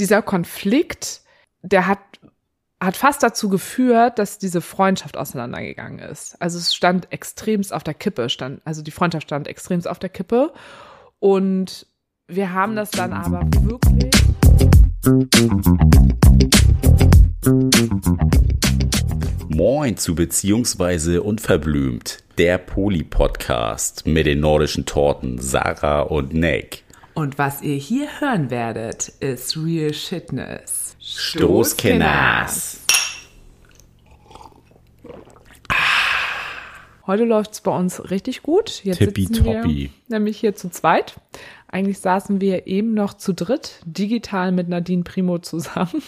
dieser Konflikt, der hat hat fast dazu geführt, dass diese Freundschaft auseinandergegangen ist. Also es stand extremst auf der Kippe, stand, also die Freundschaft stand extremst auf der Kippe. Und wir haben das dann aber wirklich. Moin zu Beziehungsweise Unverblümt, der Poli-Podcast mit den nordischen Torten Sarah und Nick. Und was ihr hier hören werdet, ist Real Shitness. Stoßkenners. Heute läuft's bei uns richtig gut. Jetzt sitzen wir Tippitoppi. nämlich hier zu zweit. Eigentlich saßen wir eben noch zu dritt, digital mit Nadine Primo zusammen.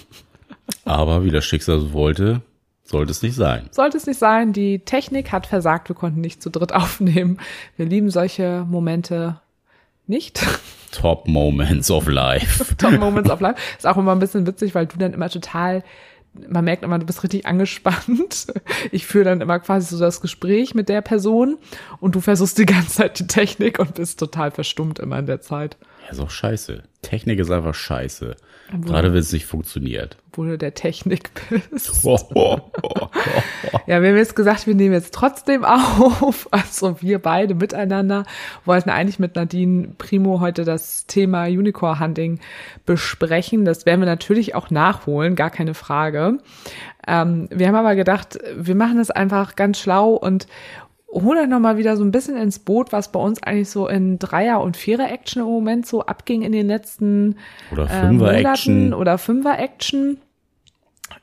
Aber wie das Schicksal so wollte, sollte es nicht sein. Sollte es nicht sein, die Technik hat versagt, wir konnten nicht zu dritt aufnehmen. Wir lieben solche Momente nicht. Top Moments of Life. Top Moments of Life. Ist auch immer ein bisschen witzig, weil du dann immer total, man merkt immer, du bist richtig angespannt. Ich führe dann immer quasi so das Gespräch mit der Person und du versuchst die ganze Zeit die Technik und bist total verstummt immer in der Zeit. Ja, ist auch scheiße. Technik ist einfach scheiße. Gerade wenn es nicht funktioniert. Obwohl du der Technik bist. Oh, oh, oh, Ja, wir haben jetzt gesagt, wir nehmen jetzt trotzdem auf. Also wir beide miteinander wollten eigentlich mit Nadine Primo heute das Thema Unicorn Hunting besprechen. Das werden wir natürlich auch nachholen, gar keine Frage. Ähm, wir haben aber gedacht, wir machen das einfach ganz schlau und hol euch nochmal wieder so ein bisschen ins Boot, was bei uns eigentlich so in Dreier- und Vierer-Action im Moment so abging in den letzten Oder äh, Fünfer-Action. Monaten oder Fünfer-Action.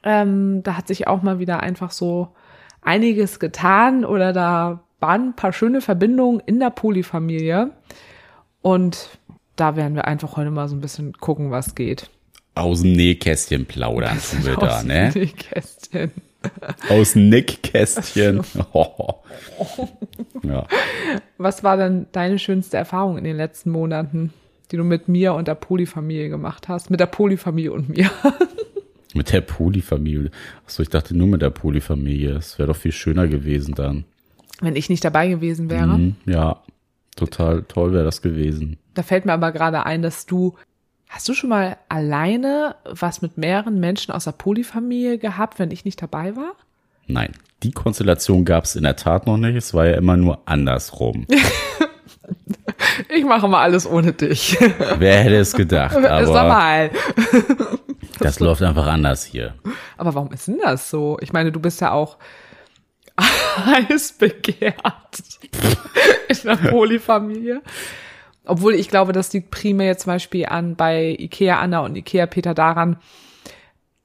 Ähm, da hat sich auch mal wieder einfach so einiges getan oder da waren ein paar schöne Verbindungen in der Polyfamilie. Und da werden wir einfach heute mal so ein bisschen gucken, was geht. Aus dem Nähkästchen plaudern tun wir da, Aus ne? dem Nähkästchen. Aus dem Nickkästchen. ja. Was war denn deine schönste Erfahrung in den letzten Monaten, die du mit mir und der Polyfamilie gemacht hast? Mit der Polyfamilie und mir. Mit der Polyfamilie. Achso, ich dachte nur mit der Polyfamilie. Es wäre doch viel schöner gewesen dann. Wenn ich nicht dabei gewesen wäre. Mhm, ja, total toll wäre das gewesen. Da fällt mir aber gerade ein, dass du, hast du schon mal alleine was mit mehreren Menschen aus der Polyfamilie gehabt, wenn ich nicht dabei war? Nein, die Konstellation gab es in der Tat noch nicht. Es war ja immer nur andersrum. Ich mache mal alles ohne dich. Wer hätte es gedacht? Sag Aber mal. das läuft einfach anders hier. Aber warum ist denn das so? Ich meine, du bist ja auch heiß begehrt in der Polyfamilie. Obwohl ich glaube, das liegt primär jetzt zum Beispiel an bei Ikea Anna und Ikea Peter daran,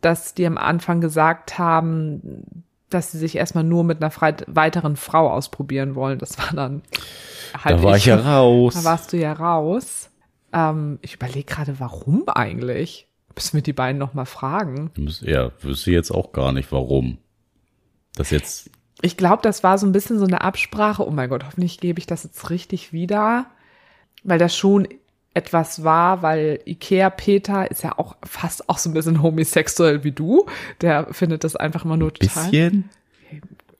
dass die am Anfang gesagt haben, dass sie sich erstmal nur mit einer weiteren Frau ausprobieren wollen. Das war dann halt Da war ich ja raus. Da warst du ja raus. Ähm, ich überlege gerade, warum eigentlich? Müssen wir die beiden noch mal fragen. Ja, wüsste jetzt auch gar nicht, warum. Das jetzt, Ich glaube, das war so ein bisschen so eine Absprache. Oh mein Gott, hoffentlich gebe ich das jetzt richtig wieder, weil das schon etwas war, weil Ikea Peter ist ja auch fast auch so ein bisschen homosexuell wie du. Der findet das einfach immer nur total. bisschen?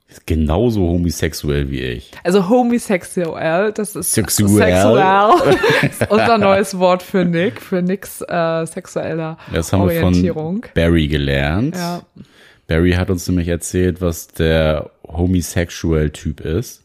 Ist genauso homosexuell wie ich. Also homosexuell, das ist Sexuell. sexuell. ist unser neues Wort für Nick, für Nicks äh, sexueller Das haben wir Orientierung. von Barry gelernt. Ja. Barry hat uns nämlich erzählt, was der Homosexual-Typ ist.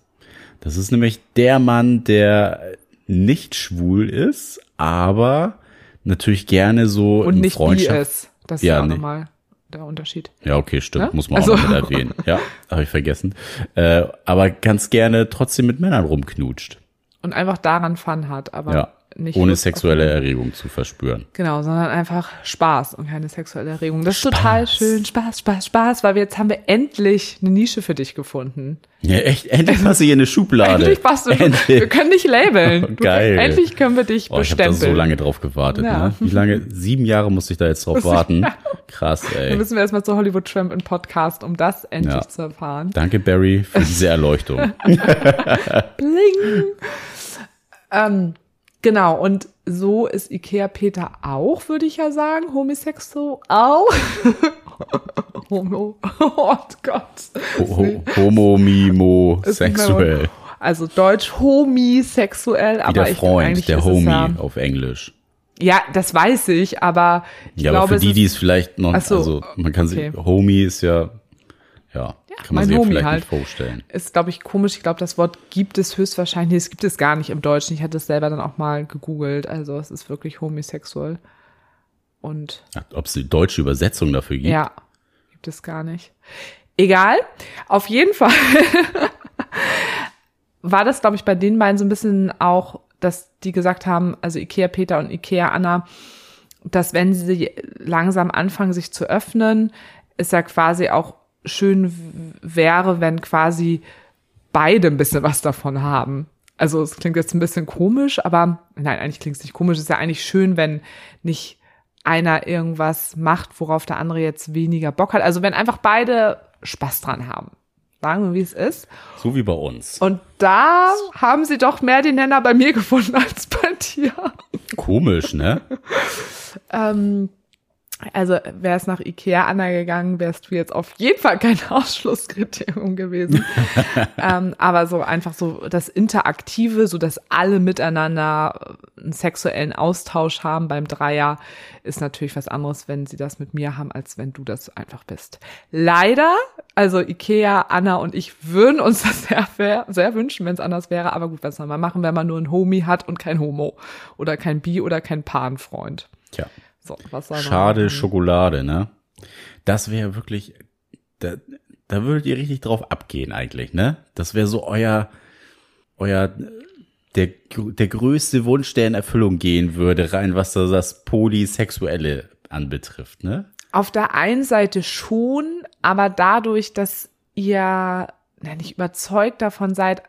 Das ist nämlich der Mann, der nicht schwul ist, aber natürlich gerne so Und in nicht Freundschaft. ist. Das ist Ja, ja auch nee. nochmal der Unterschied. Ja, okay, stimmt. Ne? Muss man Also- auch noch mit erwähnen. Ja, habe ich vergessen. Äh, aber ganz gerne trotzdem mit Männern rumknutscht. Und einfach daran Fun hat, aber Ja. Nicht Ohne Lust sexuelle Erregung zu verspüren. Genau, sondern einfach Spaß und keine sexuelle Erregung. Das ist total schön. Spaß, Spaß, Spaß, weil wir jetzt haben wir endlich eine Nische für dich gefunden. Ja, echt, endlich passt du hier in eine Schublade. Endlich passt du. Endlich. Wir können dich labeln. Du- Geil. Endlich können wir dich Oh, ich habe bestempeln. so lange drauf gewartet. Ja. Ne? Wie lange? Sieben Jahre musste ich da jetzt drauf warten. Krass, Dann ey. müssen wir erstmal zu Hollywood Tramp in Podcast, um das endlich Ja. zu erfahren. Danke, Barry, für diese Erleuchtung. Bling. ähm, genau, und so ist Ikea Peter auch, würde ich ja sagen, homosexuell. Auch. Homo. Oh Gott. Ho ho Homo, Mimo, sexuell. Also deutsch homosexuell, Wie aber der ich Freund, eigentlich der Homie ja, auf Englisch. Ja, das weiß ich, aber ich ja, glaube, aber für es die, ist- die es vielleicht noch, Ach so, also man kann okay. sich, Homie ist ja, ja, kann man sich ja Homie vielleicht halt. nicht vorstellen. ist, glaube ich, komisch. Ich glaube, das Wort gibt es höchstwahrscheinlich, es gibt es gar nicht im Deutschen. Ich hatte es selber dann auch mal gegoogelt. Also es ist wirklich homosexuell. Und Ob es die deutsche Übersetzung dafür gibt? ja, gibt es gar nicht. Egal. Auf jeden Fall war das, glaube ich, bei den beiden so ein bisschen auch, dass die gesagt haben, also Ikea Peter und Ikea Anna, dass wenn sie langsam anfangen, sich zu öffnen, es ja quasi auch schön wäre, wenn quasi beide ein bisschen was davon haben. Also es klingt jetzt ein bisschen komisch, aber nein, eigentlich klingt es nicht komisch. Es ist ja eigentlich schön, wenn nicht einer irgendwas macht, worauf der andere jetzt weniger Bock hat. Also wenn einfach beide Spaß dran haben. Sagen wir, wie es ist. So wie bei uns. Und da haben sie doch mehr den Nenner bei mir gefunden als bei dir. Komisch, ne? Ähm, also wäre es nach Ikea Anna gegangen, wärst du jetzt auf jeden Fall kein Ausschlusskriterium gewesen. ähm, aber so einfach so das Interaktive, so dass alle miteinander einen sexuellen Austausch haben beim Dreier, ist natürlich was anderes, wenn sie das mit mir haben, als wenn du das einfach bist. Leider, also Ikea, Anna und ich würden uns das sehr, sehr, wünschen, wenn es anders wäre. Aber gut, was soll man machen, wenn man nur einen Homie hat und kein Homo oder kein Bi oder kein Paarfreund? Tja. So, was soll Schade machen? Schokolade, ne? Das wäre wirklich, da, da würdet ihr richtig drauf abgehen eigentlich, ne? Das wäre so euer, euer, der, der größte Wunsch, der in Erfüllung gehen würde, rein was das, das Polysexuelle anbetrifft, ne? Auf der einen Seite schon, aber dadurch, dass ihr na, nicht überzeugt davon seid,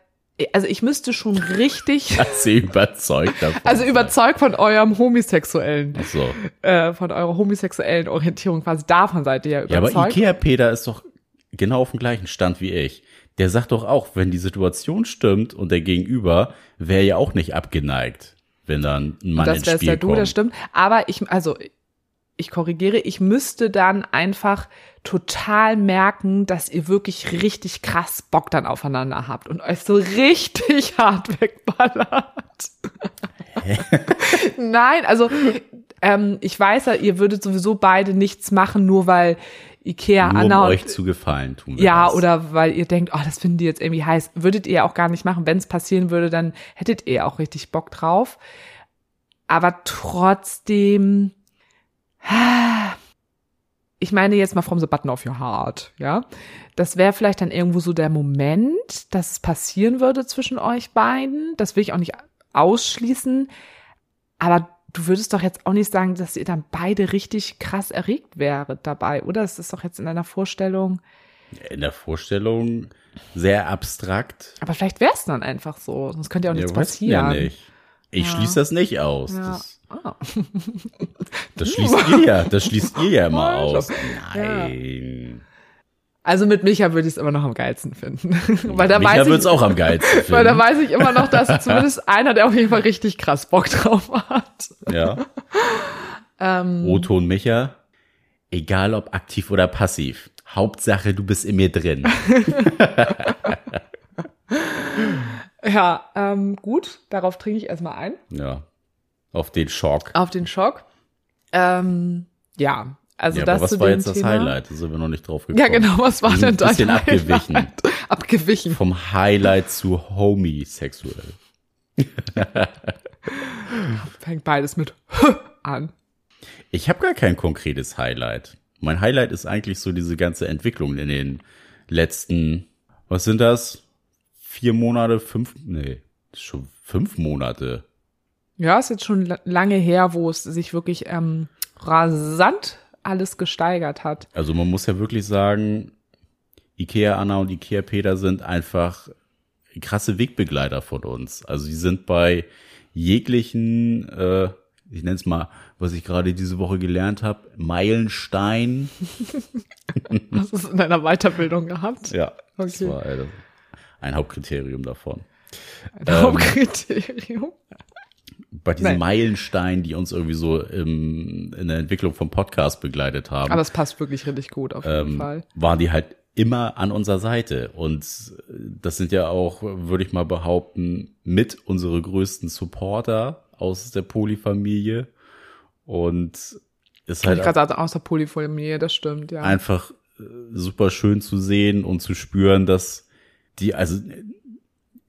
also ich müsste schon richtig, Dass ihr überzeugt davon. also überzeugt von eurem homosexuellen, Ach so. äh, von eurer homosexuellen Orientierung quasi davon seid ihr Ja, aber überzeugt. Ikea Peter ist doch genau auf dem gleichen Stand wie ich. Der sagt doch auch, wenn die Situation stimmt und der Gegenüber wäre ja auch nicht abgeneigt, wenn dann ein Mann das ins wärst Spiel ja du, kommt. das stimmt. Aber ich, also ich korrigiere, ich müsste dann einfach total merken, dass ihr wirklich richtig krass Bock dann aufeinander habt und euch so richtig hart wegballert. Nein, also ähm, ich weiß ja, ihr würdet sowieso beide nichts machen, nur weil Ikea, Nur Anna um euch zu gefallen tun wir ja, das. oder weil ihr denkt, oh, das finden die jetzt irgendwie heiß. Würdet ihr auch gar nicht machen. Wenn es passieren würde, dann hättet ihr auch richtig Bock drauf. Aber trotzdem, ich meine jetzt mal from the button of your heart, ja. Das wäre vielleicht dann irgendwo so der Moment, dass es passieren würde zwischen euch beiden. Das will ich auch nicht ausschließen. Aber du würdest doch jetzt auch nicht sagen, dass ihr dann beide richtig krass erregt wäret dabei, oder? Das ist doch jetzt in deiner Vorstellung. In der Vorstellung sehr abstrakt. Aber vielleicht wäre es dann einfach so. Sonst könnte ja auch nichts ja, weiß man ja passieren. nicht. Ich Ja. schließe das nicht aus. Ja. Das, Ah. das schließt ihr ja, das schließt ihr ja immer aus. Nein. Also mit Micha würde ich es immer noch am geilsten finden. weil da Micha weiß wird's ich, auch am geilsten weil da finden. weiß ich immer noch, dass zumindest einer, der auf jeden Fall richtig krass Bock drauf hat. Ja. Ähm, O-Ton Micha. Egal ob aktiv oder passiv. Hauptsache, du bist in mir drin. Ja, ähm, gut, darauf trinke ich erstmal ein. Ja. Auf den Schock. Auf den Schock. Ähm, ja, also ja, das aber was war jetzt das Thema. Highlight? Da sind wir noch nicht drauf gekommen. Ja, genau, was war denn ein dein bisschen abgewichen. Highlight? Abgewichen. Vom Highlight zu homosexuell. Fängt beides mit an. Ich habe gar kein konkretes Highlight. Mein Highlight ist eigentlich so diese ganze Entwicklung in den letzten, was sind das? Vier Monate, fünf, nee, schon fünf Monate. Ja, ist jetzt schon la- lange her, wo es sich wirklich ähm, rasant alles gesteigert hat. Also man muss ja wirklich sagen, Ikea Anna und Ikea Peter sind einfach krasse Wegbegleiter von uns. Also die sind bei jeglichen, äh, ich nenne es mal, was ich gerade diese Woche gelernt habe, Meilenstein. Hast du es in deiner Weiterbildung gehabt? Ja, das Okay. war äh, ein Hauptkriterium davon. Ein Hauptkriterium. Bei diesen Nein. Meilensteinen, die uns irgendwie so im, in der Entwicklung vom Podcast begleitet haben. Aber es passt wirklich richtig gut auf jeden ähm, Fall. waren die halt immer an unserer Seite. Und das sind ja auch, würde ich mal behaupten, mit unsere größten Supporter aus der Polyfamilie. Und ist halt ich gerade gesagt, außer Polyphonie, das stimmt, ja. einfach äh, super schön zu sehen und zu spüren, dass die, also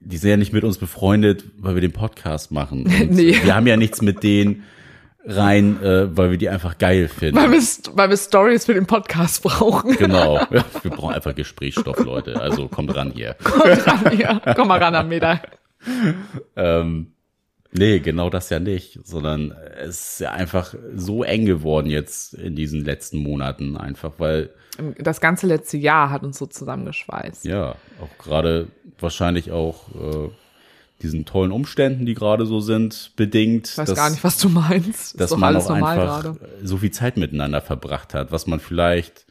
die sind ja nicht mit uns befreundet, weil wir den Podcast machen. Und Nee. Wir haben ja nichts mit denen rein, äh, weil wir die einfach geil finden. weil wir, weil wir Stories für den Podcast brauchen. Genau. Ja, wir brauchen einfach Gesprächsstoff, Leute. Also kommt ran hier. Kommt ran hier. Komm mal ran am Meter. Ähm, nee, genau das ja nicht, sondern es ist ja einfach so eng geworden jetzt in diesen letzten Monaten, einfach weil, Das ganze letzte Jahr hat uns so zusammengeschweißt. ja, auch gerade wahrscheinlich auch äh, diesen tollen Umständen, die gerade so sind, bedingt. Ich weiß dass- gar nicht, was du meinst. dass ist doch man alles auch normal einfach gerade. so viel Zeit miteinander verbracht hat, was man vielleicht,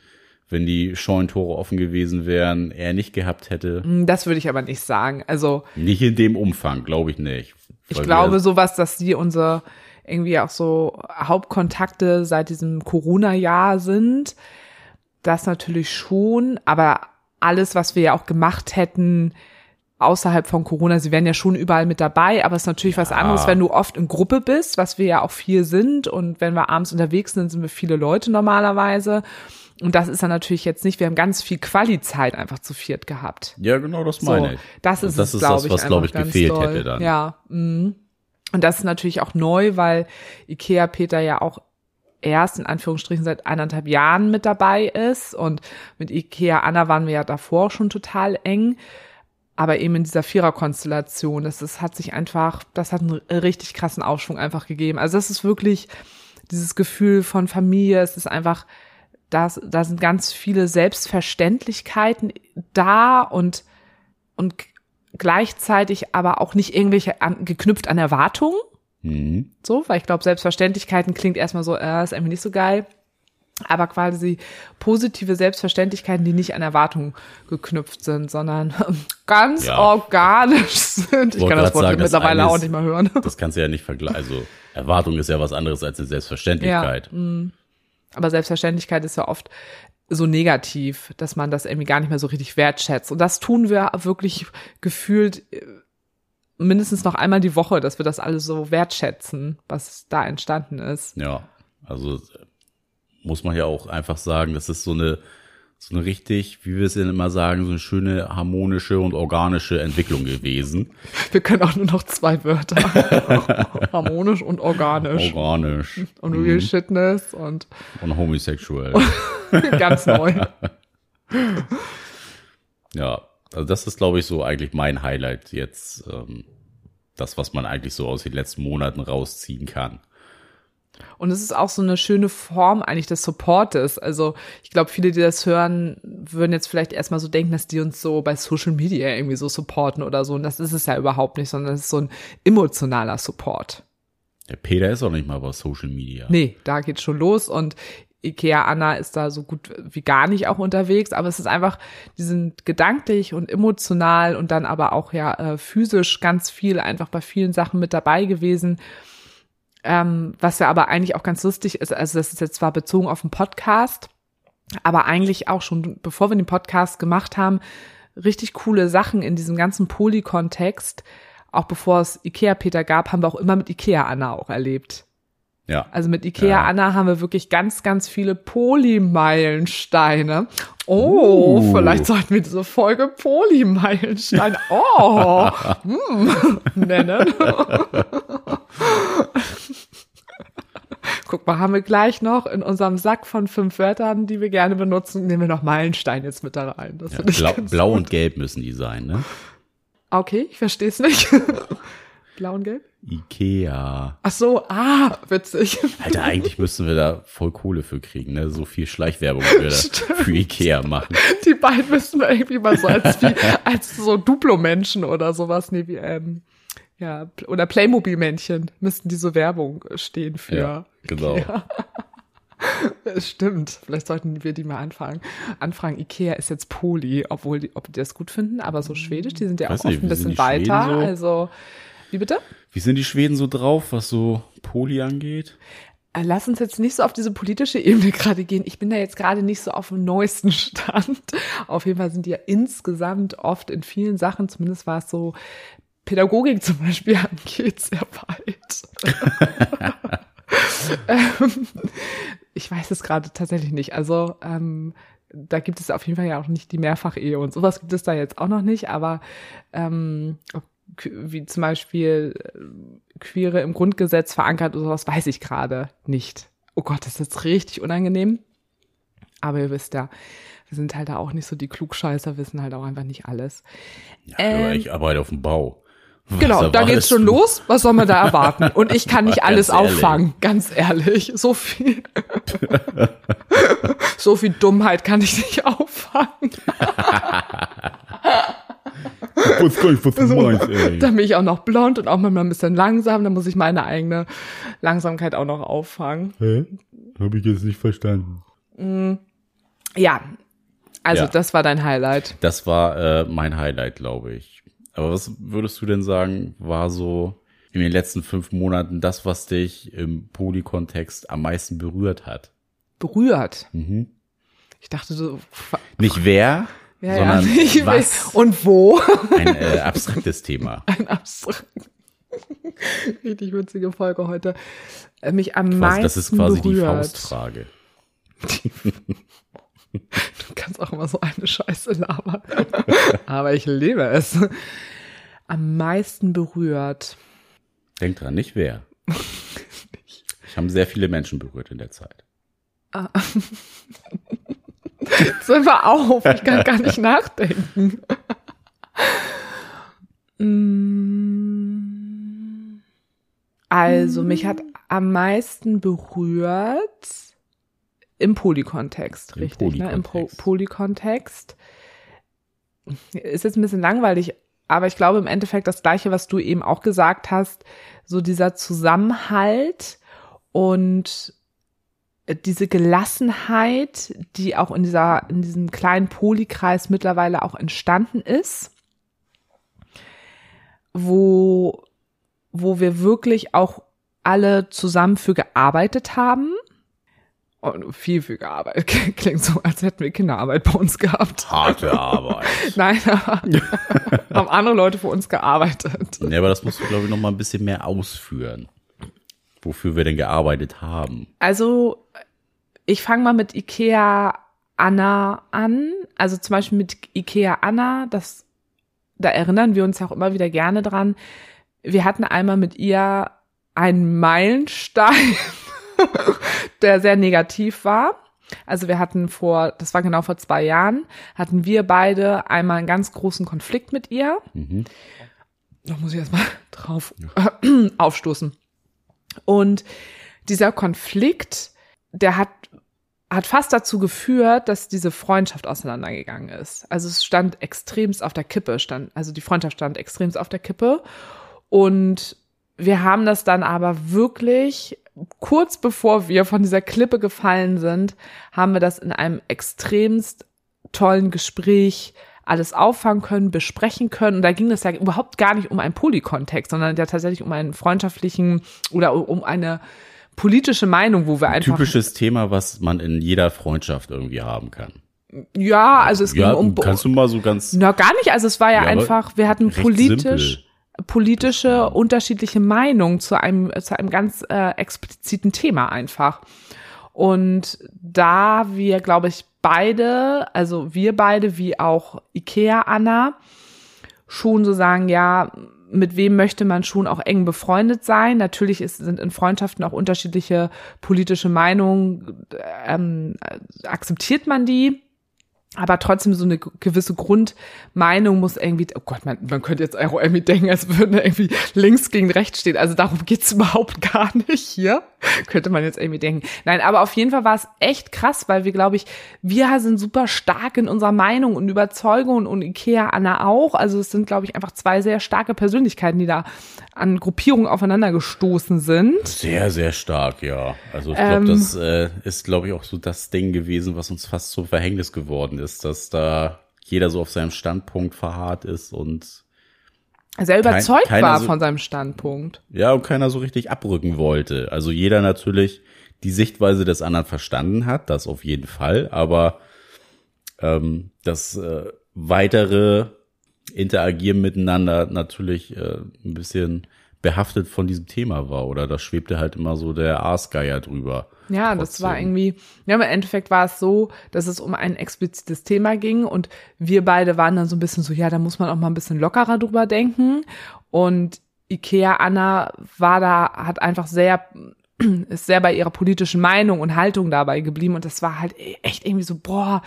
wenn die Scheunentore offen gewesen wären, eher nicht gehabt hätte. Hm, Das würde ich aber nicht sagen. Also Nicht in dem Umfang, glaube ich nicht. ich glaube sowas, dass die unsere irgendwie auch so Hauptkontakte seit diesem Corona-Jahr sind. Das natürlich schon, aber alles, was wir ja auch gemacht hätten außerhalb von Corona, sie wären ja schon überall mit dabei, aber es ist natürlich was anderes, wenn du oft in Gruppe bist, was wir ja auch viel sind und wenn wir abends unterwegs sind, sind wir viele Leute normalerweise. Und das ist dann natürlich jetzt nicht, wir haben ganz viel Quali-Zeit einfach zu viert gehabt. Ja, genau, das So, meine ich. das ist das ist glaube das, ich, was, glaube ich, gefehlt doll. hätte dann. Ja. mm. Und das ist natürlich auch neu, weil Ikea Peter ja auch erst in Anführungsstrichen seit eineinhalb Jahren mit dabei ist und mit Ikea Anna waren wir ja davor schon total eng. Aber eben in dieser Viererkonstellation, das, das hat sich einfach, das hat einen richtig krassen Aufschwung einfach gegeben. Also das ist wirklich dieses Gefühl von Familie, es ist einfach, das, da sind ganz viele Selbstverständlichkeiten da und, und gleichzeitig aber auch nicht irgendwelche an, geknüpft an Erwartungen. Mhm. So, weil ich glaube, Selbstverständlichkeiten klingt erstmal so, äh, ist irgendwie nicht so geil. Aber quasi positive Selbstverständlichkeiten, die nicht an Erwartungen geknüpft sind, sondern ganz Ja. organisch sind. Ich kann das Wort sagen, das mittlerweile eine auch nicht mehr hören. Das kannst du ja nicht vergleichen. Also Erwartung ist ja was anderes als eine Selbstverständlichkeit. Aber Selbstverständlichkeit ist ja oft so negativ, dass man das irgendwie gar nicht mehr so richtig wertschätzt. Und das tun wir wirklich gefühlt äh, mindestens noch einmal die Woche, dass wir das alles so wertschätzen, was da entstanden ist. Ja, also muss man ja auch einfach sagen, das ist so eine so eine richtig, wie wir es ja immer sagen, so eine schöne harmonische und organische Entwicklung gewesen. Wir können auch nur noch zwei Wörter. Harmonisch und organisch. Organisch Und Real Shitness und und homosexuell. ganz neu. Ja, also das ist, glaube ich, so eigentlich mein Highlight jetzt. Ähm, das, was man eigentlich so aus den letzten Monaten rausziehen kann. Und es ist auch so eine schöne Form eigentlich des Supportes. Also ich glaube, viele, die das hören, würden jetzt vielleicht erstmal so denken, dass die uns so bei Social Media irgendwie so supporten oder so. Und das ist es ja überhaupt nicht, sondern es ist so ein emotionaler Support. Der Peter ist auch nicht mal bei Social Media. Nee, da geht's schon los und Ikea Anna ist da so gut wie gar nicht auch unterwegs, aber es ist einfach, die sind gedanklich und emotional und dann aber auch ja äh, physisch ganz viel einfach bei vielen Sachen mit dabei gewesen. Ähm, was ja aber eigentlich auch ganz lustig ist, also das ist jetzt zwar bezogen auf den Podcast, aber eigentlich auch schon, bevor wir den Podcast gemacht haben, richtig coole Sachen in diesem ganzen Poly-Kontext. Auch bevor es Ikea-Peter gab, haben wir auch immer mit Ikea-Anna auch erlebt. Ja. Also mit Ikea Ja. Anna haben wir wirklich ganz, ganz viele Polymeilensteine. Oh, Uh. vielleicht sollten wir diese Folge Polymeilenstein oh, hm, nennen. Guck mal, haben wir gleich noch in unserem Sack von fünf Wörtern, die wir gerne benutzen, nehmen wir noch Meilenstein jetzt mit da rein. Das ja blau, blau und gelb müssen die sein, ne? Okay, ich verstehe es nicht. Blau und gelb? Ikea. Ach so, ah, witzig. Alter, eigentlich müssten wir da voll Kohle für kriegen, ne? So viel Schleichwerbung Stimmt. für Ikea machen. Die beiden müssen wir irgendwie mal so als, wie, als so Duplo-Menschen oder sowas, nee, wie, ähm, ja, oder Playmobil-Männchen müssten die so Werbung stehen für. Ja, genau. Das stimmt. Vielleicht sollten wir die mal anfangen. Anfragen, Ikea ist jetzt Poli, obwohl die, ob die das gut finden, aber so schwedisch, die sind ja auch Weiß oft nicht, ein wie bisschen weiter. So? Also, wie bitte? Wie sind die Schweden so drauf, was so Poli angeht? Äh, Lass uns jetzt nicht so auf diese politische Ebene gerade gehen. Ich bin da jetzt gerade nicht so auf dem neuesten Stand. Auf jeden Fall sind die ja insgesamt oft in vielen Sachen, zumindest war es so, Pädagogik zum Beispiel angeht, sehr weit. ähm, ich weiß es gerade tatsächlich nicht. Also ähm, da gibt es auf jeden Fall ja auch nicht die Mehrfachehe und sowas gibt es da jetzt auch noch nicht, aber ähm, wie zum Beispiel äh, Queere im Grundgesetz verankert oder sowas, weiß ich gerade nicht. Oh Gott, das ist jetzt richtig unangenehm. Aber ihr wisst ja, wir sind halt da auch nicht so die Klugscheißer, wissen halt auch einfach nicht alles. Ja, ähm, ich arbeite auf dem Bau. Was genau, da geht's schon du? los. Was soll man da erwarten? Und ich kann nicht alles auffangen, ganz ehrlich. So viel, so viel Dummheit kann ich nicht auffangen. Ich weiß gar nicht, was du also, meinst, ey. Dann bin ich auch noch blond und auch manchmal ein bisschen langsam. Dann muss ich meine eigene Langsamkeit auch noch auffangen. Hä? Habe ich jetzt nicht verstanden. Mm, ja, also ja. das war dein Highlight. Das war äh, mein Highlight, glaube ich. Aber was würdest du denn sagen, war so in den letzten fünf Monaten das, was dich im Poly-Kontext am meisten berührt hat? Berührt? Mhm. Ich dachte so. Nicht wer, ja, sondern ja, was. Und wo? Ein äh, abstraktes Thema. Ein abstraktes. Richtig witzige Folge heute. Äh, mich am quasi, meisten Das ist quasi berührt. die Faustfrage. Du kannst auch immer so eine Scheiße labern. Aber ich liebe es. Am meisten berührt. Denk dran, nicht wer. Ich habe sehr viele Menschen berührt in der Zeit. Ah. Jetzt mal auf, ich kann gar nicht nachdenken. Mm. Also, mich hat am meisten berührt im Polykontext, richtig, Polykontext. ne? Im Pro Polykontext. Ist jetzt ein bisschen langweilig, aber ich glaube im Endeffekt das Gleiche, was du eben auch gesagt hast, so dieser Zusammenhalt und diese Gelassenheit, die auch in dieser, in diesem kleinen Polykreis mittlerweile auch entstanden ist, wo, wo wir wirklich auch alle zusammen für gearbeitet haben und viel, viel gearbeitet. Klingt so, als hätten wir Kinderarbeit bei uns gehabt. Harte Arbeit. Nein, aber haben andere Leute für uns gearbeitet. Ja, aber das musst du, glaube ich, noch mal ein bisschen mehr ausführen. Wofür wir denn gearbeitet haben. Also, ich fange mal mit Ikea Anna an. Also zum Beispiel mit Ikea Anna, das, da erinnern wir uns auch immer wieder gerne dran. Wir hatten einmal mit ihr einen Meilenstein der sehr negativ war. Also wir hatten vor, das war genau vor zwei Jahren, hatten wir beide einmal einen ganz großen Konflikt mit ihr. Mhm. Da muss ich erstmal drauf äh, aufstoßen. Und dieser Konflikt, der hat, hat fast dazu geführt, dass diese Freundschaft auseinandergegangen ist. Also es stand extremst auf der Kippe, stand, also die Freundschaft stand extremst auf der Kippe. Und wir haben das dann aber wirklich kurz bevor wir von dieser Klippe gefallen sind, haben wir das in einem extremst tollen Gespräch alles auffangen können, besprechen können. Und da ging es ja überhaupt gar nicht um einen Polykontext, sondern ja tatsächlich um einen freundschaftlichen oder um eine politische Meinung, wo wir einfach. Typisches Thema, was man in jeder Freundschaft irgendwie haben kann. Ja, also es ging ja, um. Kannst du mal so ganz. Na, gar nicht. Also es war ja, ja einfach, wir hatten politisch. Simpel politische unterschiedliche Meinungen zu einem, zu einem ganz äh, expliziten Thema einfach. Und da wir, glaube ich, beide, also wir beide wie auch Ikea Anna, schon so sagen, ja, mit wem möchte man schon auch eng befreundet sein. Natürlich ist, sind in Freundschaften auch unterschiedliche politische Meinungen, ähm, akzeptiert man die aber trotzdem so eine gewisse Grundmeinung muss irgendwie, oh Gott, man, man könnte jetzt auch irgendwie denken, als würde irgendwie links gegen rechts stehen. Also darum geht's überhaupt gar nicht hier. Könnte man jetzt irgendwie denken. Nein, aber auf jeden Fall war es echt krass, weil wir, glaube ich, wir sind super stark in unserer Meinung und Überzeugung und Ikea Anna auch. Also es sind, glaube ich, einfach zwei sehr starke Persönlichkeiten, die da an Gruppierungen aufeinander gestoßen sind. Sehr, sehr stark, ja. Also ich glaube, ähm, das äh, ist, glaube ich, auch so das Ding gewesen, was uns fast zum Verhängnis geworden ist, dass da jeder so auf seinem Standpunkt verharrt ist und sehr überzeugt kein, war so, von seinem Standpunkt. Ja, und keiner so richtig abrücken wollte. Also jeder natürlich die Sichtweise des anderen verstanden hat, das auf jeden Fall, aber ähm, das äh, weitere Interagieren miteinander natürlich äh, ein bisschen behaftet von diesem Thema war oder da schwebte halt immer so der Aasgeier drüber. Ja, das war irgendwie, ja, im Endeffekt war es so, dass es um ein explizites Thema ging und wir beide waren dann so ein bisschen so, ja, da muss man auch mal ein bisschen lockerer drüber denken und Ikea Anna war da, hat einfach sehr, ist sehr bei ihrer politischen Meinung und Haltung dabei geblieben und das war halt echt irgendwie so, boah,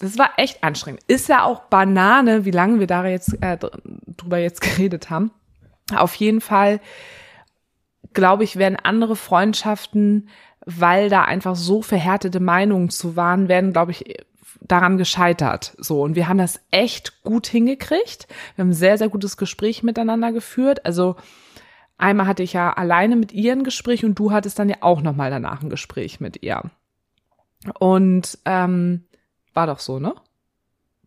das war echt anstrengend. Ist ja auch Banane, wie lange wir da jetzt äh, drüber jetzt geredet haben. Auf jeden Fall, glaube ich, werden andere Freundschaften, weil da einfach so verhärtete Meinungen zu waren, werden, glaube ich, daran gescheitert. So. Und wir haben das echt gut hingekriegt. Wir haben ein sehr, sehr gutes Gespräch miteinander geführt. Also, einmal hatte ich ja alleine mit ihr ein Gespräch und du hattest dann ja auch nochmal danach ein Gespräch mit ihr. Und, ähm, war doch so, ne?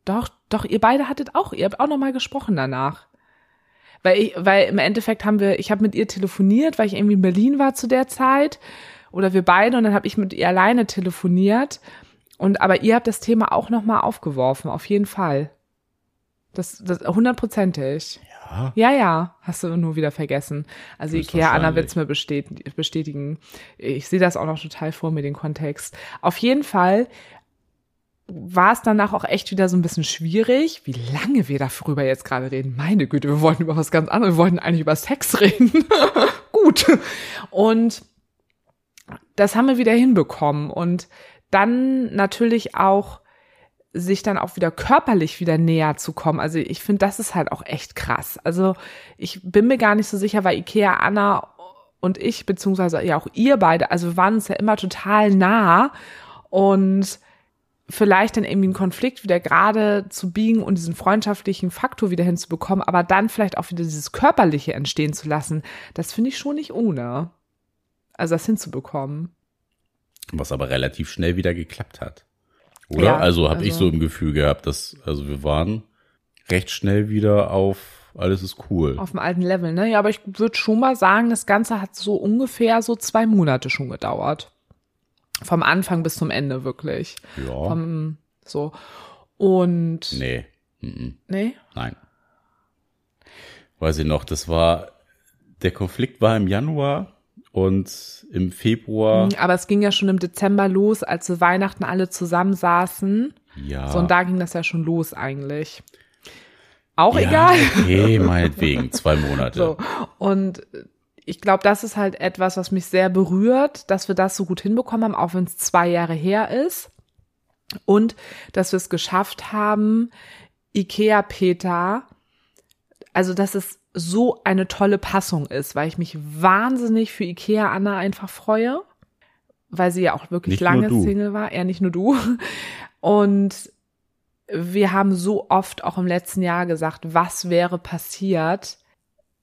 Doch, doch, ihr beide hattet auch, ihr habt auch nochmal gesprochen danach. Weil ich, weil im Endeffekt haben wir, ich habe mit ihr telefoniert, weil ich irgendwie in Berlin war zu der Zeit. Oder wir beide und dann habe ich mit ihr alleine telefoniert. Und aber ihr habt das Thema auch nochmal aufgeworfen, auf jeden Fall. Das, das hundertprozentig. Ja. Ja, ja, hast du nur wieder vergessen. Also Ikea, Anna wird's mir bestätigen. Ich sehe das auch noch total vor mir, den Kontext. Auf jeden Fall war es danach auch echt wieder so ein bisschen schwierig, wie lange wir darüber jetzt gerade reden. Meine Güte, wir wollten über was ganz anderes, wir wollten eigentlich über Sex reden. Gut. Und das haben wir wieder hinbekommen. Und dann natürlich auch sich dann auch wieder körperlich wieder näher zu kommen. Also ich finde, das ist halt auch echt krass. Also ich bin mir gar nicht so sicher, weil Ikea Anna und ich, beziehungsweise ja auch ihr beide, also wir waren uns ja immer total nah und vielleicht dann irgendwie einen Konflikt wieder gerade zu biegen und diesen freundschaftlichen Faktor wieder hinzubekommen, aber dann vielleicht auch wieder dieses körperliche entstehen zu lassen, das finde ich schon nicht ohne. Also das hinzubekommen. Was aber relativ schnell wieder geklappt hat. Oder? Ja, also habe also, ich so im Gefühl gehabt, dass, also wir waren recht schnell wieder auf alles ist cool. Auf dem alten Level, ne? Ja, aber ich würde schon mal sagen, das Ganze hat so ungefähr so zwei Monate schon gedauert. Vom Anfang bis zum Ende wirklich. Ja. Vom, so. Und. Nee. Mhm. Nee? Nein. Weiß ich noch, das war, der Konflikt war im Januar und im Februar. Mhm, aber es ging ja schon im Dezember los, als wir Weihnachten alle zusammensaßen. Ja. So, und da ging das ja schon los eigentlich. Auch ja, egal. Okay, meinetwegen, zwei Monate. So. Und ich glaube, das ist halt etwas, was mich sehr berührt, dass wir das so gut hinbekommen haben, auch wenn es zwei Jahre her ist. Und dass wir es geschafft haben, Ikea Peter, also dass es so eine tolle Passung ist, weil ich mich wahnsinnig für Ikea Anna einfach freue, weil sie ja auch wirklich nicht lange Single war, eher nicht nur du. Und wir haben so oft auch im letzten Jahr gesagt, was wäre passiert,